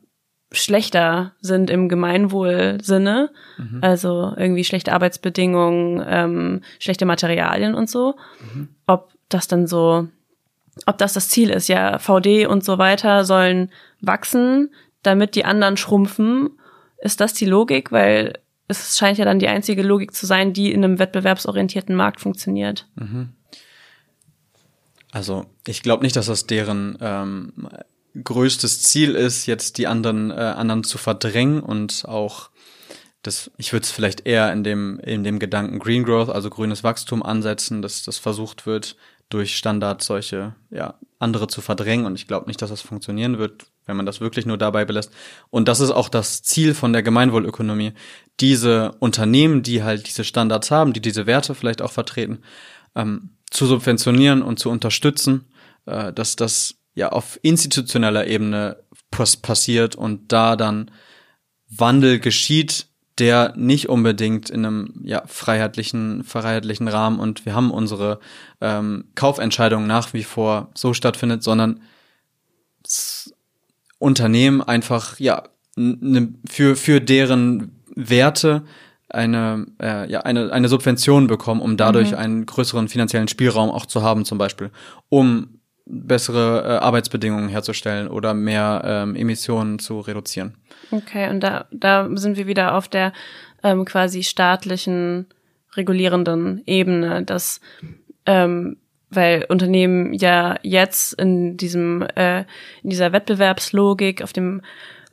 schlechter sind im Gemeinwohlsinne, mhm. also irgendwie schlechte Arbeitsbedingungen, ähm, schlechte Materialien und so, mhm. ob das dann so, ob das das Ziel ist, ja, VD und so weiter sollen wachsen, damit die anderen schrumpfen, ist das die Logik, weil es scheint ja dann die einzige Logik zu sein, die in einem wettbewerbsorientierten Markt funktioniert. Mhm. Also ich glaube nicht, dass das deren ähm, größtes Ziel ist, jetzt die anderen, äh, anderen zu verdrängen und auch das, ich würde es vielleicht eher in dem, in dem Gedanken Green Growth, also grünes Wachstum ansetzen, dass das versucht wird, durch Standards solche, ja, andere zu verdrängen. Und ich glaube nicht, dass das funktionieren wird, wenn man das wirklich nur dabei belässt. Und das ist auch das Ziel von der Gemeinwohlökonomie. Diese Unternehmen, die halt diese Standards haben, die diese Werte vielleicht auch vertreten, ähm, zu subventionieren und zu unterstützen, äh, dass das ja auf institutioneller Ebene pass passiert und da dann Wandel geschieht, der nicht unbedingt in einem ja, freiheitlichen, freiheitlichen Rahmen und wir haben unsere ähm, Kaufentscheidung nach wie vor so stattfindet, sondern Unternehmen einfach ja ne, für für deren Werte eine äh, ja eine eine Subvention bekommen, um dadurch mhm. einen größeren finanziellen Spielraum auch zu haben, zum Beispiel, um bessere äh, Arbeitsbedingungen herzustellen oder mehr ähm, Emissionen zu reduzieren. Okay, und da, da sind wir wieder auf der ähm, quasi staatlichen regulierenden Ebene, dass ähm, weil Unternehmen ja jetzt in diesem äh, in dieser Wettbewerbslogik auf dem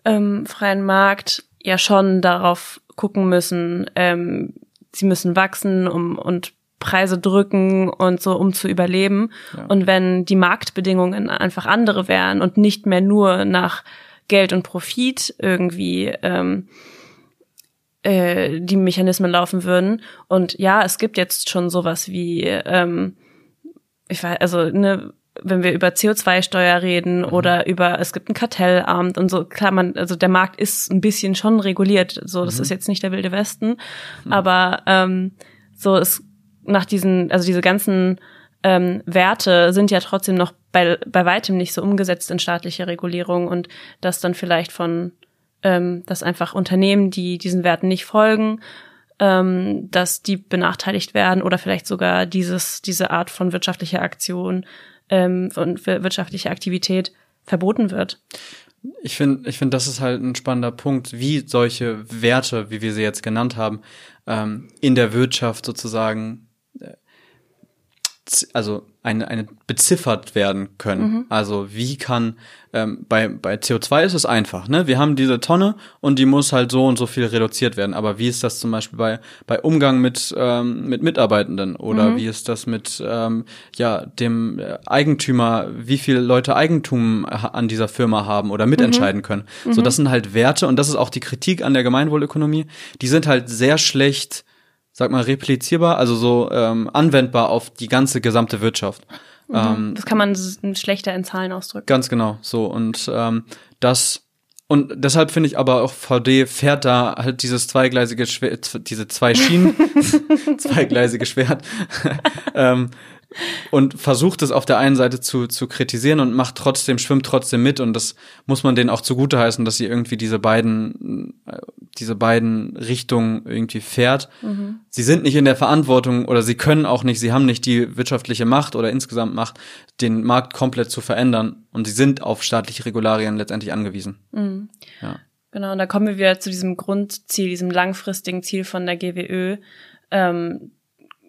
ähm, freien Markt ja schon darauf gucken müssen, ähm, sie müssen wachsen um und Preise drücken und so, um zu überleben. Ja. Und wenn die Marktbedingungen einfach andere wären und nicht mehr nur nach Geld und Profit irgendwie ähm, äh, die Mechanismen laufen würden. Und ja, es gibt jetzt schon sowas wie, ähm, ich weiß, also ne, wenn wir über CO2-Steuer reden mhm. oder über, es gibt ein Kartellamt und so, klar, man, also der Markt ist ein bisschen schon reguliert, so, das mhm. ist jetzt nicht der wilde Westen, mhm. aber ähm, so, es nach diesen, also diese ganzen ähm, Werte sind ja trotzdem noch bei, bei weitem nicht so umgesetzt in staatliche Regulierung und dass dann vielleicht von, ähm, dass einfach Unternehmen, die diesen Werten nicht folgen, ähm, dass die benachteiligt werden oder vielleicht sogar dieses, diese Art von wirtschaftlicher Aktion ähm, und wirtschaftlicher Aktivität verboten wird. Ich finde, ich finde, das ist halt ein spannender Punkt, wie solche Werte, wie wir sie jetzt genannt haben, ähm, in der Wirtschaft sozusagen also eine, eine beziffert werden können. Mhm. Also wie kann ähm, bei bei CO2 ist es einfach, ne? Wir haben diese Tonne und die muss halt so und so viel reduziert werden. Aber wie ist das zum Beispiel bei bei Umgang mit ähm, mit Mitarbeitenden oder mhm. wie ist das mit ähm, ja dem Eigentümer, wie viele Leute Eigentum an dieser Firma haben oder mitentscheiden mhm. können? So, mhm. das sind halt Werte und das ist auch die Kritik an der Gemeinwohlökonomie. Die sind halt sehr schlecht sag mal, replizierbar, also so ähm, anwendbar auf die ganze gesamte Wirtschaft. Mhm. Ähm, das kann man schlechter in Zahlen ausdrücken. Ganz genau, so. Und ähm, das und deshalb finde ich aber auch VD fährt da halt dieses zweigleisige Schwert, diese zwei Schienen, [laughs] [laughs] zweigleisige Schwert, [laughs] ähm, und versucht es auf der einen Seite zu, zu kritisieren und macht trotzdem, schwimmt trotzdem mit und das muss man denen auch zugute heißen, dass sie irgendwie diese beiden, äh, diese beiden Richtungen irgendwie fährt. Mhm. Sie sind nicht in der Verantwortung oder sie können auch nicht, sie haben nicht die wirtschaftliche Macht oder insgesamt Macht, den Markt komplett zu verändern und sie sind auf staatliche Regularien letztendlich angewiesen. Mhm. Ja. Genau, und da kommen wir wieder zu diesem Grundziel, diesem langfristigen Ziel von der GWÖ, ähm,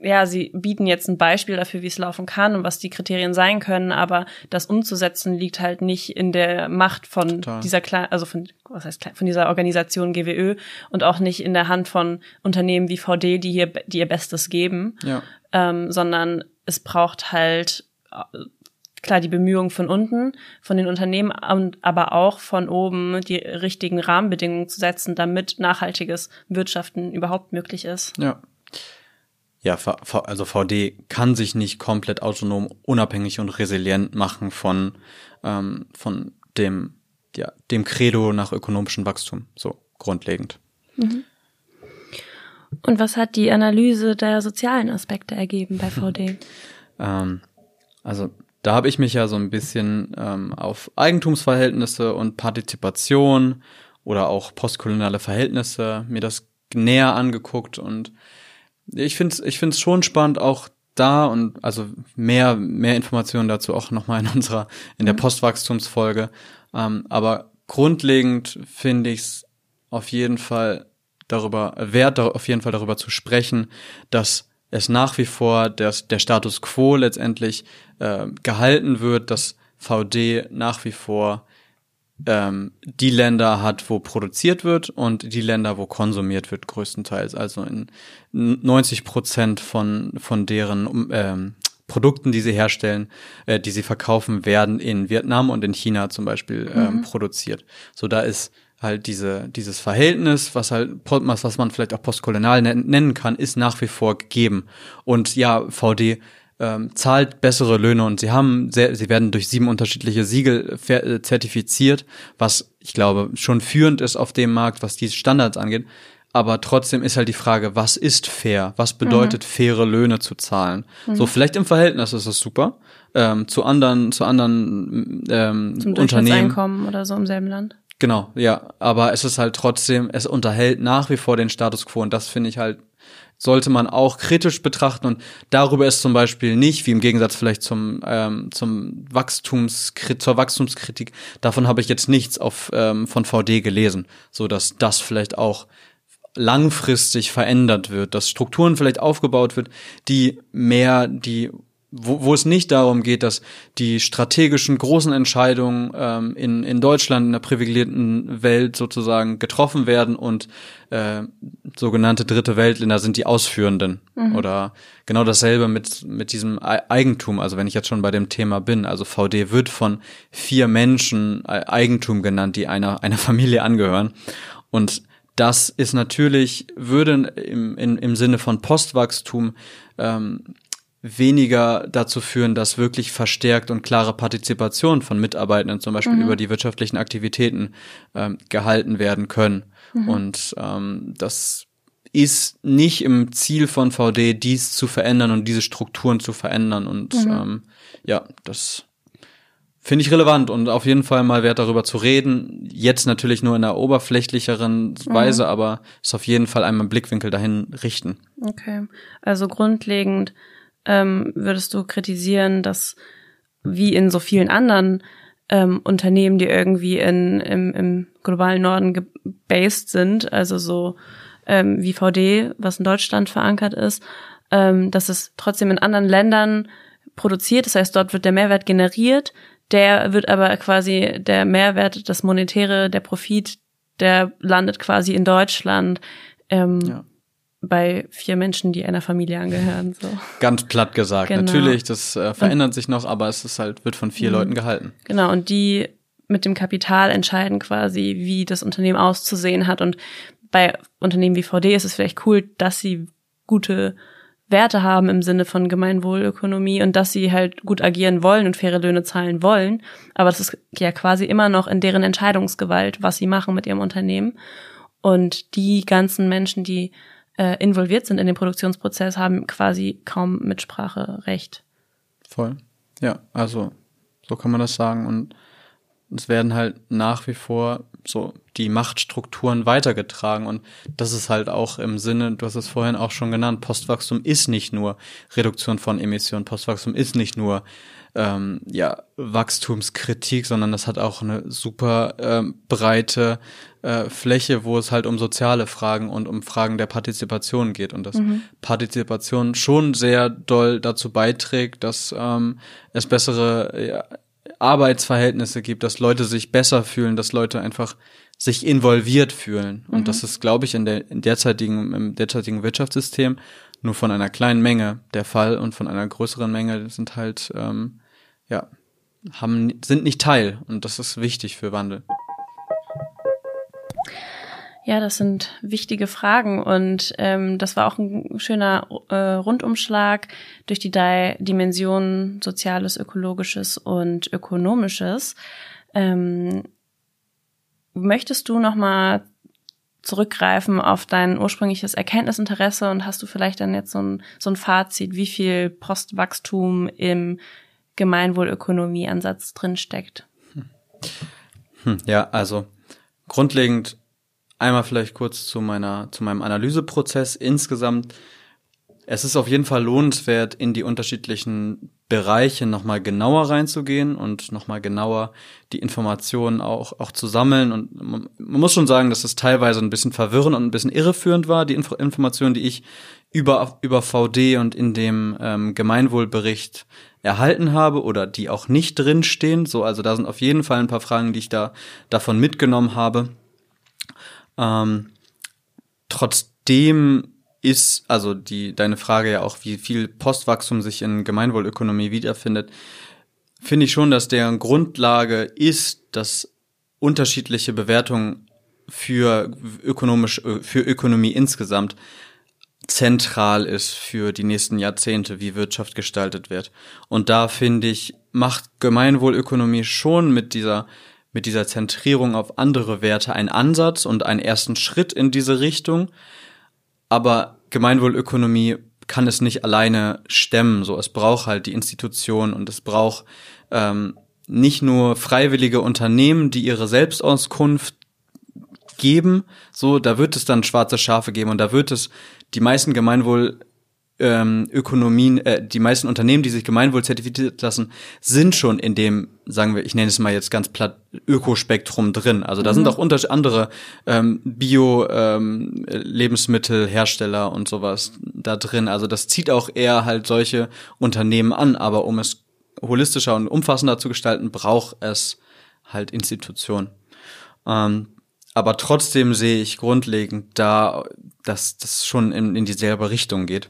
ja, sie bieten jetzt ein Beispiel dafür, wie es laufen kann und was die Kriterien sein können, aber das umzusetzen liegt halt nicht in der Macht von Total. dieser kleinen, also von was heißt von dieser Organisation GWÖ und auch nicht in der Hand von Unternehmen wie VD, die hier die ihr Bestes geben, ja. ähm, sondern es braucht halt äh, klar die Bemühungen von unten, von den Unternehmen, aber auch von oben die richtigen Rahmenbedingungen zu setzen, damit nachhaltiges Wirtschaften überhaupt möglich ist. Ja ja, also VD kann sich nicht komplett autonom, unabhängig und resilient machen von, ähm, von dem, ja, dem Credo nach ökonomischem Wachstum, so grundlegend. Mhm. Und was hat die Analyse der sozialen Aspekte ergeben bei VD? [laughs] ähm, also da habe ich mich ja so ein bisschen ähm, auf Eigentumsverhältnisse und Partizipation oder auch postkoloniale Verhältnisse mir das näher angeguckt und ich finde es ich find's schon spannend, auch da und also mehr, mehr Informationen dazu auch nochmal in unserer, in der mhm. Postwachstumsfolge. Ähm, aber grundlegend finde ich es auf jeden Fall darüber, wert auf jeden Fall darüber zu sprechen, dass es nach wie vor der, der Status quo letztendlich äh, gehalten wird, dass VD nach wie vor ähm, die Länder hat, wo produziert wird und die Länder, wo konsumiert wird, größtenteils. Also in 90 Prozent von, von deren ähm, Produkten, die sie herstellen, äh, die sie verkaufen, werden in Vietnam und in China zum Beispiel ähm, mhm. produziert. So da ist halt diese, dieses Verhältnis, was halt, was man vielleicht auch postkolonial nennen kann, ist nach wie vor gegeben. Und ja, VD ähm, zahlt bessere Löhne und sie haben sehr, sie werden durch sieben unterschiedliche Siegel äh, zertifiziert, was ich glaube schon führend ist auf dem Markt, was diese Standards angeht. Aber trotzdem ist halt die Frage, was ist fair? Was bedeutet mhm. faire Löhne zu zahlen? Mhm. So vielleicht im Verhältnis ist es super ähm, zu anderen zu anderen ähm, Zum Unternehmen oder so im selben Land. Genau, ja, aber es ist halt trotzdem, es unterhält nach wie vor den Status quo und das finde ich halt sollte man auch kritisch betrachten. Und darüber ist zum Beispiel nicht, wie im Gegensatz vielleicht zum, ähm, zum Wachstumskrit zur Wachstumskritik, davon habe ich jetzt nichts auf, ähm, von VD gelesen, so dass das vielleicht auch langfristig verändert wird, dass Strukturen vielleicht aufgebaut wird, die mehr die wo, wo es nicht darum geht, dass die strategischen großen Entscheidungen ähm, in, in Deutschland, in der privilegierten Welt sozusagen getroffen werden und äh, sogenannte dritte Weltländer sind die Ausführenden. Mhm. Oder genau dasselbe mit, mit diesem Eigentum. Also wenn ich jetzt schon bei dem Thema bin, also VD wird von vier Menschen Eigentum genannt, die einer, [laughs] einer Familie angehören. Und das ist natürlich, würde im, in, im Sinne von Postwachstum ähm, weniger dazu führen, dass wirklich verstärkt und klare Partizipation von Mitarbeitenden zum Beispiel mhm. über die wirtschaftlichen Aktivitäten ähm, gehalten werden können. Mhm. Und ähm, das ist nicht im Ziel von VD, dies zu verändern und diese Strukturen zu verändern. Und mhm. ähm, ja, das finde ich relevant und auf jeden Fall mal wert darüber zu reden. Jetzt natürlich nur in einer oberflächlicheren mhm. Weise, aber ist auf jeden Fall einmal Blickwinkel dahin richten. Okay, also grundlegend ähm, würdest du kritisieren, dass wie in so vielen anderen ähm, Unternehmen, die irgendwie in, im, im globalen Norden gebased sind, also so ähm, wie VD, was in Deutschland verankert ist, ähm, dass es trotzdem in anderen Ländern produziert. Das heißt, dort wird der Mehrwert generiert. Der wird aber quasi der Mehrwert, das Monetäre, der Profit, der landet quasi in Deutschland. Ähm, ja bei vier Menschen, die einer Familie angehören. So. Ganz platt gesagt. Genau. Natürlich, das äh, verändert und, sich noch, aber es ist halt, wird von vier mhm. Leuten gehalten. Genau, und die mit dem Kapital entscheiden quasi, wie das Unternehmen auszusehen hat. Und bei Unternehmen wie VD ist es vielleicht cool, dass sie gute Werte haben im Sinne von Gemeinwohlökonomie und dass sie halt gut agieren wollen und faire Löhne zahlen wollen. Aber das ist ja quasi immer noch in deren Entscheidungsgewalt, was sie machen mit ihrem Unternehmen. Und die ganzen Menschen, die äh, involviert sind in den Produktionsprozess, haben quasi kaum Mitspracherecht. Voll. Ja, also so kann man das sagen. Und es werden halt nach wie vor so die Machtstrukturen weitergetragen. Und das ist halt auch im Sinne, du hast es vorhin auch schon genannt, Postwachstum ist nicht nur Reduktion von Emissionen, Postwachstum ist nicht nur ähm, ja, Wachstumskritik, sondern das hat auch eine super ähm, breite äh, Fläche, wo es halt um soziale Fragen und um Fragen der Partizipation geht und dass mhm. Partizipation schon sehr doll dazu beiträgt, dass ähm, es bessere ja, Arbeitsverhältnisse gibt, dass Leute sich besser fühlen, dass Leute einfach sich involviert fühlen. Und mhm. das ist, glaube ich, in der in derzeitigen, im derzeitigen Wirtschaftssystem nur von einer kleinen Menge der Fall und von einer größeren Menge sind halt, ähm, ja, haben, sind nicht Teil. Und das ist wichtig für Wandel. Ja, das sind wichtige Fragen und ähm, das war auch ein schöner äh, Rundumschlag durch die drei Dimensionen Soziales, Ökologisches und Ökonomisches. Ähm, möchtest du noch mal zurückgreifen auf dein ursprüngliches Erkenntnisinteresse und hast du vielleicht dann jetzt so ein, so ein Fazit, wie viel Postwachstum im Gemeinwohlökonomieansatz drinsteckt? Hm. Hm, ja, also grundlegend Einmal vielleicht kurz zu meiner, zu meinem Analyseprozess insgesamt. Es ist auf jeden Fall lohnenswert, in die unterschiedlichen Bereiche nochmal genauer reinzugehen und nochmal genauer die Informationen auch, auch zu sammeln. Und man, man muss schon sagen, dass es teilweise ein bisschen verwirrend und ein bisschen irreführend war, die Inf Informationen, die ich über, über VD und in dem ähm, Gemeinwohlbericht erhalten habe oder die auch nicht drinstehen. So, also da sind auf jeden Fall ein paar Fragen, die ich da davon mitgenommen habe. Ähm, trotzdem ist, also die, deine Frage ja auch, wie viel Postwachstum sich in Gemeinwohlökonomie wiederfindet, finde ich schon, dass deren Grundlage ist, dass unterschiedliche Bewertungen für ökonomisch, für Ökonomie insgesamt zentral ist für die nächsten Jahrzehnte, wie Wirtschaft gestaltet wird. Und da finde ich, macht Gemeinwohlökonomie schon mit dieser mit dieser Zentrierung auf andere Werte ein Ansatz und einen ersten Schritt in diese Richtung. Aber Gemeinwohlökonomie kann es nicht alleine stemmen. So, es braucht halt die Institution und es braucht ähm, nicht nur freiwillige Unternehmen, die ihre Selbstauskunft geben. So, da wird es dann schwarze Schafe geben und da wird es die meisten Gemeinwohl ähm, Ökonomien, äh, die meisten Unternehmen, die sich gemeinwohl zertifiziert lassen, sind schon in dem, sagen wir, ich nenne es mal jetzt ganz platt, Ökospektrum drin. Also da mhm. sind auch unter andere ähm, Bio-Lebensmittelhersteller ähm, und sowas da drin. Also das zieht auch eher halt solche Unternehmen an, aber um es holistischer und umfassender zu gestalten, braucht es halt Institutionen. Ähm, aber trotzdem sehe ich grundlegend da, dass das schon in, in dieselbe Richtung geht.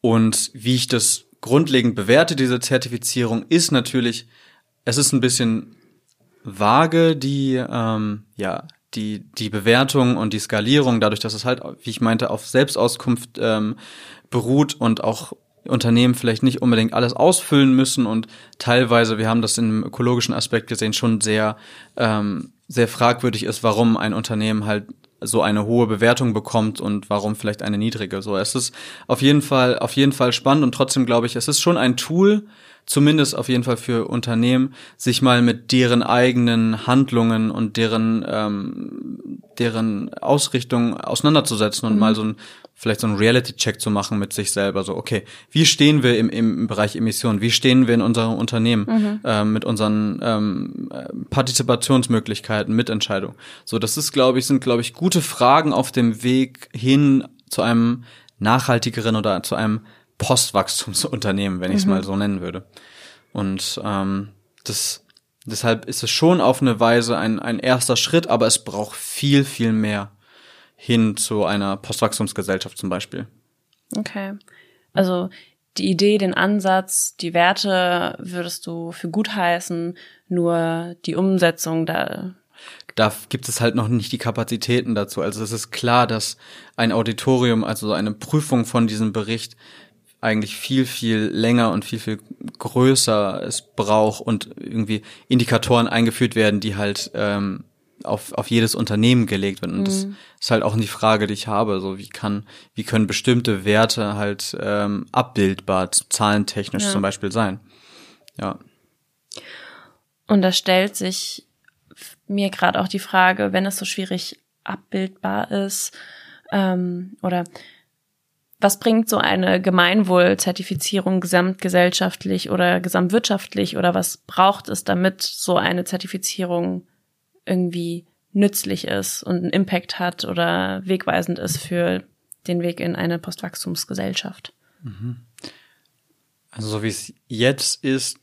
Und wie ich das grundlegend bewerte, diese Zertifizierung, ist natürlich, es ist ein bisschen vage, die, ähm, ja, die, die Bewertung und die Skalierung, dadurch, dass es halt, wie ich meinte, auf Selbstauskunft ähm, beruht und auch Unternehmen vielleicht nicht unbedingt alles ausfüllen müssen und teilweise, wir haben das im ökologischen Aspekt gesehen, schon sehr, ähm, sehr fragwürdig ist, warum ein Unternehmen halt so eine hohe Bewertung bekommt und warum vielleicht eine niedrige. So, es ist auf jeden Fall, auf jeden Fall spannend und trotzdem glaube ich, es ist schon ein Tool, zumindest auf jeden Fall für Unternehmen, sich mal mit deren eigenen Handlungen und deren ähm, deren Ausrichtung auseinanderzusetzen und mhm. mal so ein vielleicht so ein Reality-Check zu machen mit sich selber. So, okay, wie stehen wir im, im Bereich Emissionen? Wie stehen wir in unserem Unternehmen mhm. ähm, mit unseren ähm, Partizipationsmöglichkeiten, Mitentscheidung? So, das ist, glaube ich, sind, glaube ich, gute Fragen auf dem Weg hin zu einem nachhaltigeren oder zu einem Postwachstumsunternehmen, wenn ich es mhm. mal so nennen würde. Und ähm, das deshalb ist es schon auf eine Weise ein, ein erster Schritt, aber es braucht viel, viel mehr hin zu einer Postwachstumsgesellschaft zum Beispiel. Okay. Also die Idee, den Ansatz, die Werte würdest du für gut heißen, nur die Umsetzung da. Da gibt es halt noch nicht die Kapazitäten dazu. Also es ist klar, dass ein Auditorium, also eine Prüfung von diesem Bericht eigentlich viel, viel länger und viel, viel größer es braucht und irgendwie Indikatoren eingeführt werden, die halt ähm, auf, auf jedes Unternehmen gelegt werden. Und mhm. das ist halt auch die Frage, die ich habe. So, wie kann, wie können bestimmte Werte halt ähm, abbildbar, zahlentechnisch ja. zum Beispiel sein? Ja. Und da stellt sich mir gerade auch die Frage, wenn es so schwierig abbildbar ist, ähm, oder was bringt so eine Gemeinwohlzertifizierung gesamtgesellschaftlich oder gesamtwirtschaftlich oder was braucht es, damit so eine Zertifizierung irgendwie nützlich ist und einen Impact hat oder wegweisend ist für den Weg in eine Postwachstumsgesellschaft? Mhm. Also so wie es jetzt ist,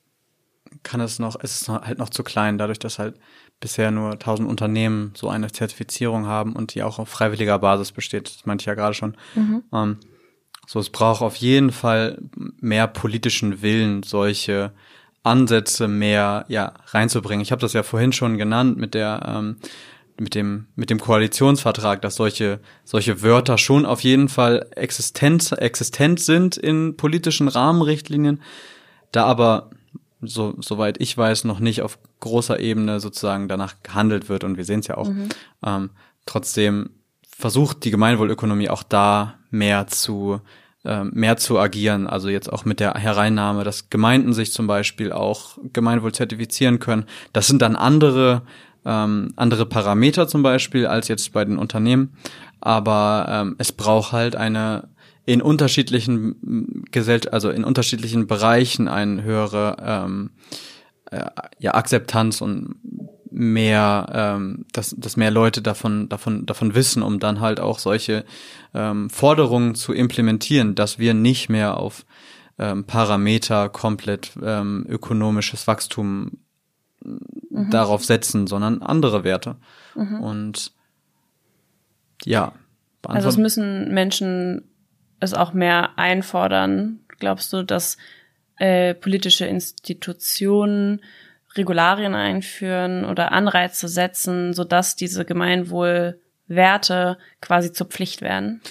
kann es noch, es ist halt noch zu klein, dadurch, dass halt bisher nur 1000 Unternehmen so eine Zertifizierung haben und die auch auf freiwilliger Basis besteht. Das meinte ich ja gerade schon. Mhm. Ähm, so, es braucht auf jeden Fall mehr politischen Willen, solche Ansätze mehr ja reinzubringen. Ich habe das ja vorhin schon genannt mit der ähm, mit dem mit dem Koalitionsvertrag, dass solche solche Wörter schon auf jeden Fall existent existent sind in politischen Rahmenrichtlinien, da aber so soweit ich weiß noch nicht auf großer Ebene sozusagen danach gehandelt wird und wir sehen es ja auch. Mhm. Ähm, trotzdem versucht die Gemeinwohlökonomie auch da mehr zu mehr zu agieren. Also jetzt auch mit der Hereinnahme, dass Gemeinden sich zum Beispiel auch Gemeinwohl zertifizieren können. Das sind dann andere ähm, andere Parameter zum Beispiel als jetzt bei den Unternehmen. Aber ähm, es braucht halt eine in unterschiedlichen Gesell also in unterschiedlichen Bereichen eine höhere ähm, äh, ja, Akzeptanz und mehr, ähm, dass, dass mehr Leute davon, davon, davon wissen, um dann halt auch solche ähm, Forderungen zu implementieren, dass wir nicht mehr auf ähm, Parameter komplett ähm, ökonomisches Wachstum mhm. darauf setzen, sondern andere Werte. Mhm. Und ja. Also es müssen Menschen es auch mehr einfordern. Glaubst du, dass äh, politische Institutionen Regularien einführen oder Anreize setzen, sodass diese Gemeinwohlwerte quasi zur Pflicht werden?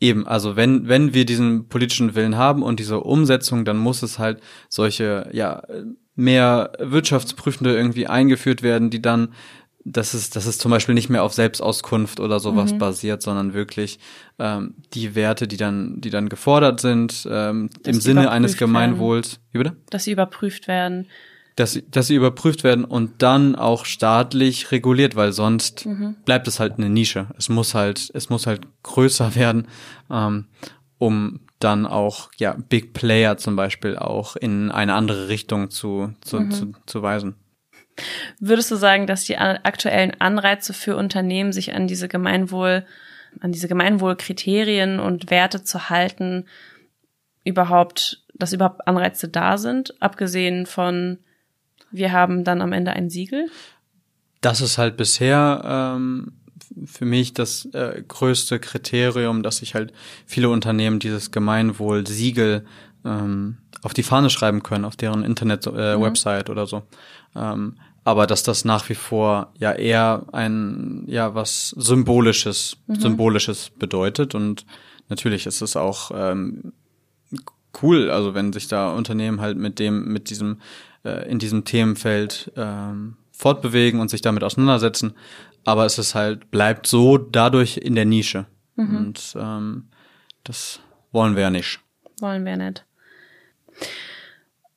Eben, also wenn, wenn wir diesen politischen Willen haben und diese Umsetzung, dann muss es halt solche, ja, mehr Wirtschaftsprüfende irgendwie eingeführt werden, die dann, dass es, dass es zum Beispiel nicht mehr auf Selbstauskunft oder sowas mhm. basiert, sondern wirklich ähm, die Werte, die dann, die dann gefordert sind, ähm, im Sinne eines Gemeinwohls. Wie bitte? Dass sie überprüft werden dass, dass sie überprüft werden und dann auch staatlich reguliert, weil sonst mhm. bleibt es halt eine Nische. Es muss halt, es muss halt größer werden, ähm, um dann auch ja Big Player zum Beispiel auch in eine andere Richtung zu, zu, mhm. zu, zu weisen. Würdest du sagen, dass die aktuellen Anreize für Unternehmen, sich an diese Gemeinwohl, an diese Gemeinwohlkriterien und Werte zu halten, überhaupt, dass überhaupt Anreize da sind, abgesehen von wir haben dann am Ende ein Siegel. Das ist halt bisher ähm, für mich das äh, größte Kriterium, dass sich halt viele Unternehmen dieses Gemeinwohl-Siegel ähm, auf die Fahne schreiben können, auf deren Internet-Website äh, mhm. oder so. Ähm, aber dass das nach wie vor ja eher ein ja was symbolisches mhm. symbolisches bedeutet und natürlich ist es auch ähm, cool, also wenn sich da Unternehmen halt mit dem mit diesem äh, in diesem Themenfeld ähm, fortbewegen und sich damit auseinandersetzen. aber es ist halt, bleibt so dadurch in der Nische. Mhm. Und ähm, das wollen wir ja nicht. Wollen wir nicht.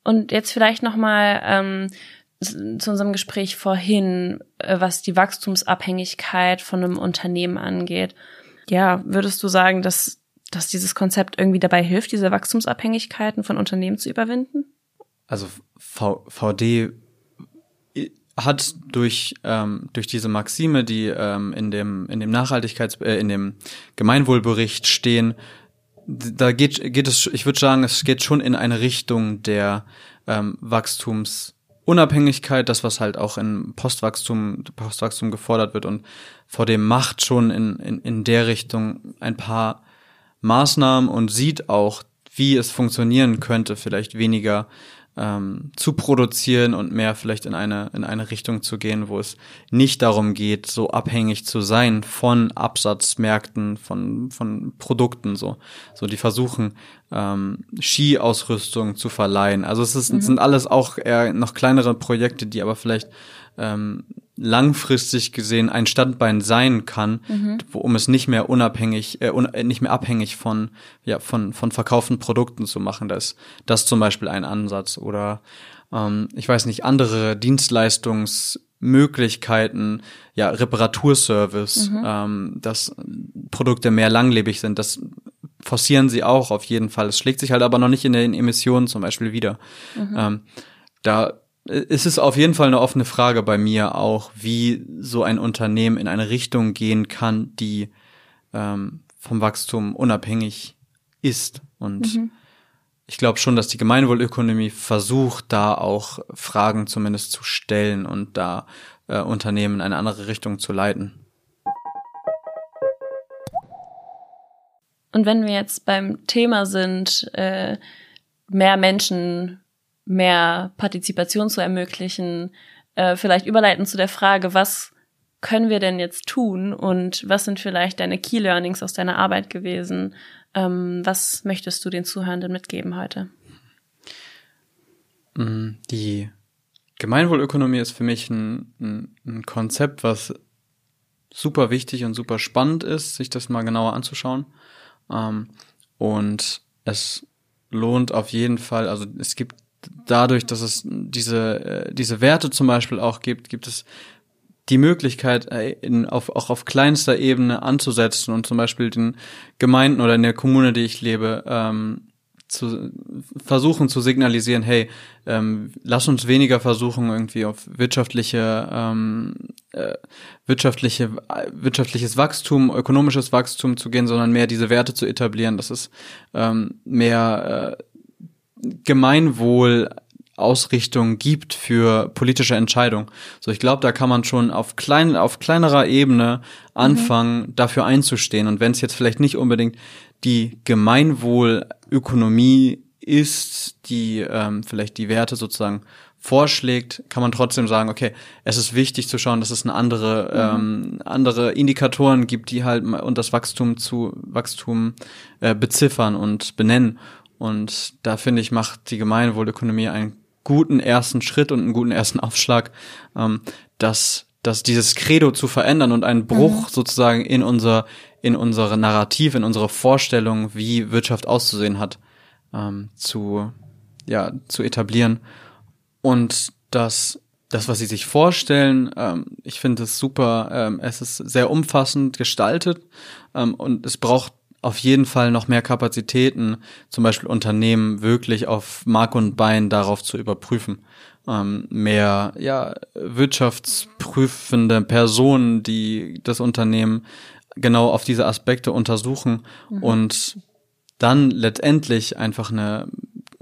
Und jetzt vielleicht nochmal ähm, zu unserem Gespräch vorhin, äh, was die Wachstumsabhängigkeit von einem Unternehmen angeht. Ja, würdest du sagen, dass, dass dieses Konzept irgendwie dabei hilft, diese Wachstumsabhängigkeiten von Unternehmen zu überwinden? Also v VD hat durch ähm, durch diese Maxime, die ähm, in dem in dem Nachhaltigkeits äh, in dem Gemeinwohlbericht stehen, da geht geht es ich würde sagen, es geht schon in eine Richtung der ähm, Wachstumsunabhängigkeit, das was halt auch in Postwachstum Postwachstum gefordert wird. Und dem macht schon in in, in der Richtung ein paar Maßnahmen und sieht auch, wie es funktionieren könnte, vielleicht weniger ähm, zu produzieren und mehr vielleicht in eine, in eine Richtung zu gehen, wo es nicht darum geht, so abhängig zu sein von Absatzmärkten, von, von Produkten, so. So, die versuchen, ähm, Skiausrüstung zu verleihen. Also es ist, mhm. sind alles auch eher noch kleinere Projekte, die aber vielleicht ähm, langfristig gesehen ein Standbein sein kann, mhm. um es nicht mehr unabhängig, äh, un äh, nicht mehr abhängig von ja von von verkauften Produkten zu machen. Das das zum Beispiel ein Ansatz oder ähm, ich weiß nicht andere Dienstleistungsmöglichkeiten, ja Reparaturservice, mhm. ähm, dass Produkte mehr langlebig sind. Das forcieren sie auch auf jeden Fall. Es schlägt sich halt aber noch nicht in den Emissionen zum Beispiel wieder. Mhm. Ähm, da es ist auf jeden Fall eine offene Frage bei mir auch, wie so ein Unternehmen in eine Richtung gehen kann, die ähm, vom Wachstum unabhängig ist. Und mhm. ich glaube schon, dass die Gemeinwohlökonomie versucht, da auch Fragen zumindest zu stellen und da äh, Unternehmen in eine andere Richtung zu leiten. Und wenn wir jetzt beim Thema sind, äh, mehr Menschen mehr Partizipation zu ermöglichen, äh, vielleicht überleiten zu der Frage, was können wir denn jetzt tun und was sind vielleicht deine Key Learnings aus deiner Arbeit gewesen? Ähm, was möchtest du den Zuhörenden mitgeben heute? Mm, die Gemeinwohlökonomie ist für mich ein, ein, ein Konzept, was super wichtig und super spannend ist, sich das mal genauer anzuschauen. Ähm, und es lohnt auf jeden Fall, also es gibt dadurch, dass es diese, äh, diese Werte zum Beispiel auch gibt, gibt es die Möglichkeit, äh, in, auf, auch auf kleinster Ebene anzusetzen und zum Beispiel den Gemeinden oder in der Kommune, die ich lebe, ähm, zu versuchen zu signalisieren, hey, ähm, lass uns weniger versuchen, irgendwie auf wirtschaftliche, ähm, äh, wirtschaftliche, wirtschaftliches Wachstum, ökonomisches Wachstum zu gehen, sondern mehr diese Werte zu etablieren. Das ist ähm, mehr äh, Gemeinwohl Ausrichtung gibt für politische Entscheidungen. So, ich glaube, da kann man schon auf klein, auf kleinerer Ebene anfangen, mhm. dafür einzustehen. Und wenn es jetzt vielleicht nicht unbedingt die Gemeinwohlökonomie ist, die ähm, vielleicht die Werte sozusagen vorschlägt, kann man trotzdem sagen, okay, es ist wichtig zu schauen, dass es eine andere, mhm. ähm, andere Indikatoren gibt, die halt und das Wachstum zu Wachstum äh, beziffern und benennen. Und da finde ich, macht die Gemeinwohlökonomie einen guten ersten Schritt und einen guten ersten Aufschlag, ähm, dass, dass dieses Credo zu verändern und einen Bruch mhm. sozusagen in unser, in unsere Narrativ, in unsere Vorstellung, wie Wirtschaft auszusehen hat, ähm, zu, ja, zu etablieren. Und das, das, was sie sich vorstellen, ähm, ich finde es super, ähm, es ist sehr umfassend gestaltet ähm, und es braucht auf jeden Fall noch mehr Kapazitäten, zum Beispiel Unternehmen wirklich auf Mark und Bein darauf zu überprüfen. Ähm, mehr ja, wirtschaftsprüfende Personen, die das Unternehmen genau auf diese Aspekte untersuchen mhm. und dann letztendlich einfach eine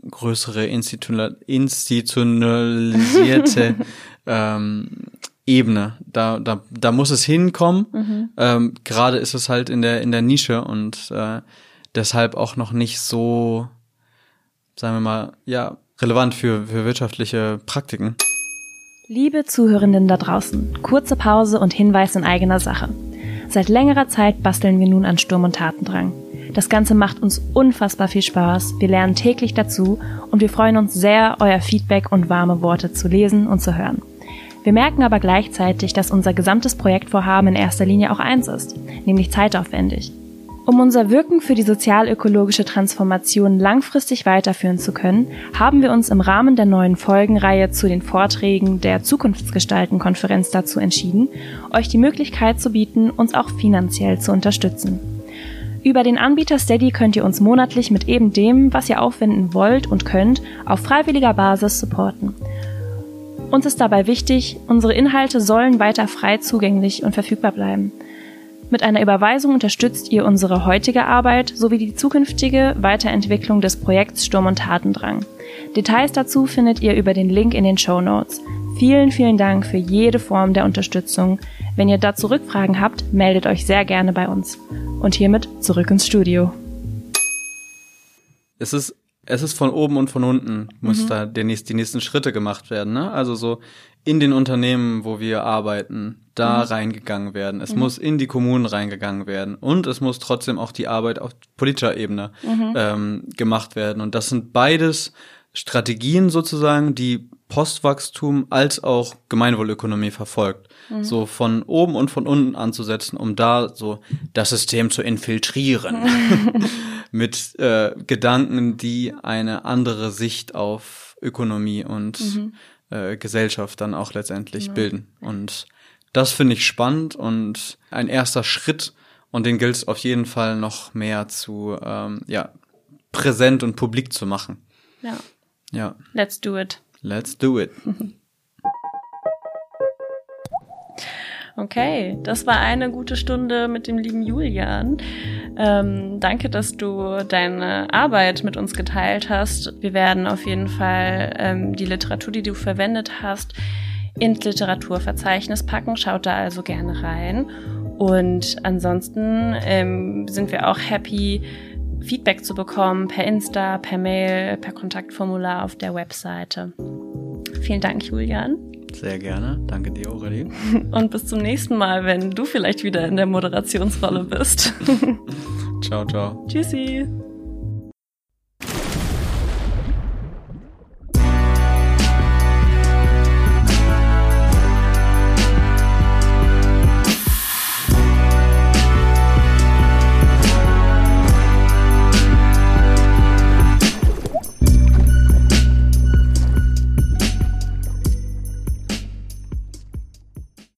größere institutionalisierte [laughs] ähm, Ebene. Da, da, da muss es hinkommen. Mhm. Ähm, Gerade ist es halt in der, in der Nische und äh, deshalb auch noch nicht so, sagen wir mal, ja, relevant für, für wirtschaftliche Praktiken. Liebe Zuhörenden da draußen, kurze Pause und Hinweis in eigener Sache. Seit längerer Zeit basteln wir nun an Sturm und Tatendrang. Das Ganze macht uns unfassbar viel Spaß, wir lernen täglich dazu und wir freuen uns sehr, euer Feedback und warme Worte zu lesen und zu hören. Wir merken aber gleichzeitig, dass unser gesamtes Projektvorhaben in erster Linie auch eins ist, nämlich zeitaufwendig. Um unser Wirken für die sozialökologische Transformation langfristig weiterführen zu können, haben wir uns im Rahmen der neuen Folgenreihe zu den Vorträgen der Zukunftsgestalten-Konferenz dazu entschieden, euch die Möglichkeit zu bieten, uns auch finanziell zu unterstützen. Über den Anbieter Steady könnt ihr uns monatlich mit eben dem, was ihr aufwenden wollt und könnt, auf freiwilliger Basis supporten. Uns ist dabei wichtig, unsere Inhalte sollen weiter frei zugänglich und verfügbar bleiben. Mit einer Überweisung unterstützt ihr unsere heutige Arbeit sowie die zukünftige Weiterentwicklung des Projekts Sturm und Tatendrang. Details dazu findet ihr über den Link in den Show Notes. Vielen, vielen Dank für jede Form der Unterstützung. Wenn ihr dazu Rückfragen habt, meldet euch sehr gerne bei uns. Und hiermit zurück ins Studio. Es ist, es ist von oben und von unten muss mhm. da der nächst, die nächsten Schritte gemacht werden. Ne? Also so in den Unternehmen, wo wir arbeiten, da mhm. reingegangen werden. Es mhm. muss in die Kommunen reingegangen werden. Und es muss trotzdem auch die Arbeit auf politischer Ebene mhm. ähm, gemacht werden. Und das sind beides Strategien sozusagen, die Postwachstum als auch Gemeinwohlökonomie verfolgt. Mhm. So von oben und von unten anzusetzen, um da so das System zu infiltrieren. [laughs] Mit äh, Gedanken, die eine andere Sicht auf Ökonomie und mhm. äh, Gesellschaft dann auch letztendlich ja. bilden. Und das finde ich spannend und ein erster Schritt und den gilt es auf jeden Fall noch mehr zu ähm, ja, präsent und publik zu machen. Ja. Ja. Let's do it. Let's do it. [laughs] Okay, das war eine gute Stunde mit dem lieben Julian. Ähm, danke, dass du deine Arbeit mit uns geteilt hast. Wir werden auf jeden Fall ähm, die Literatur, die du verwendet hast, ins Literaturverzeichnis packen. Schaut da also gerne rein. Und ansonsten ähm, sind wir auch happy, Feedback zu bekommen per Insta, per Mail, per Kontaktformular auf der Webseite. Vielen Dank, Julian. Sehr gerne. Danke dir, Aurelie. [laughs] Und bis zum nächsten Mal, wenn du vielleicht wieder in der Moderationsrolle bist. [laughs] ciao, ciao. Tschüssi.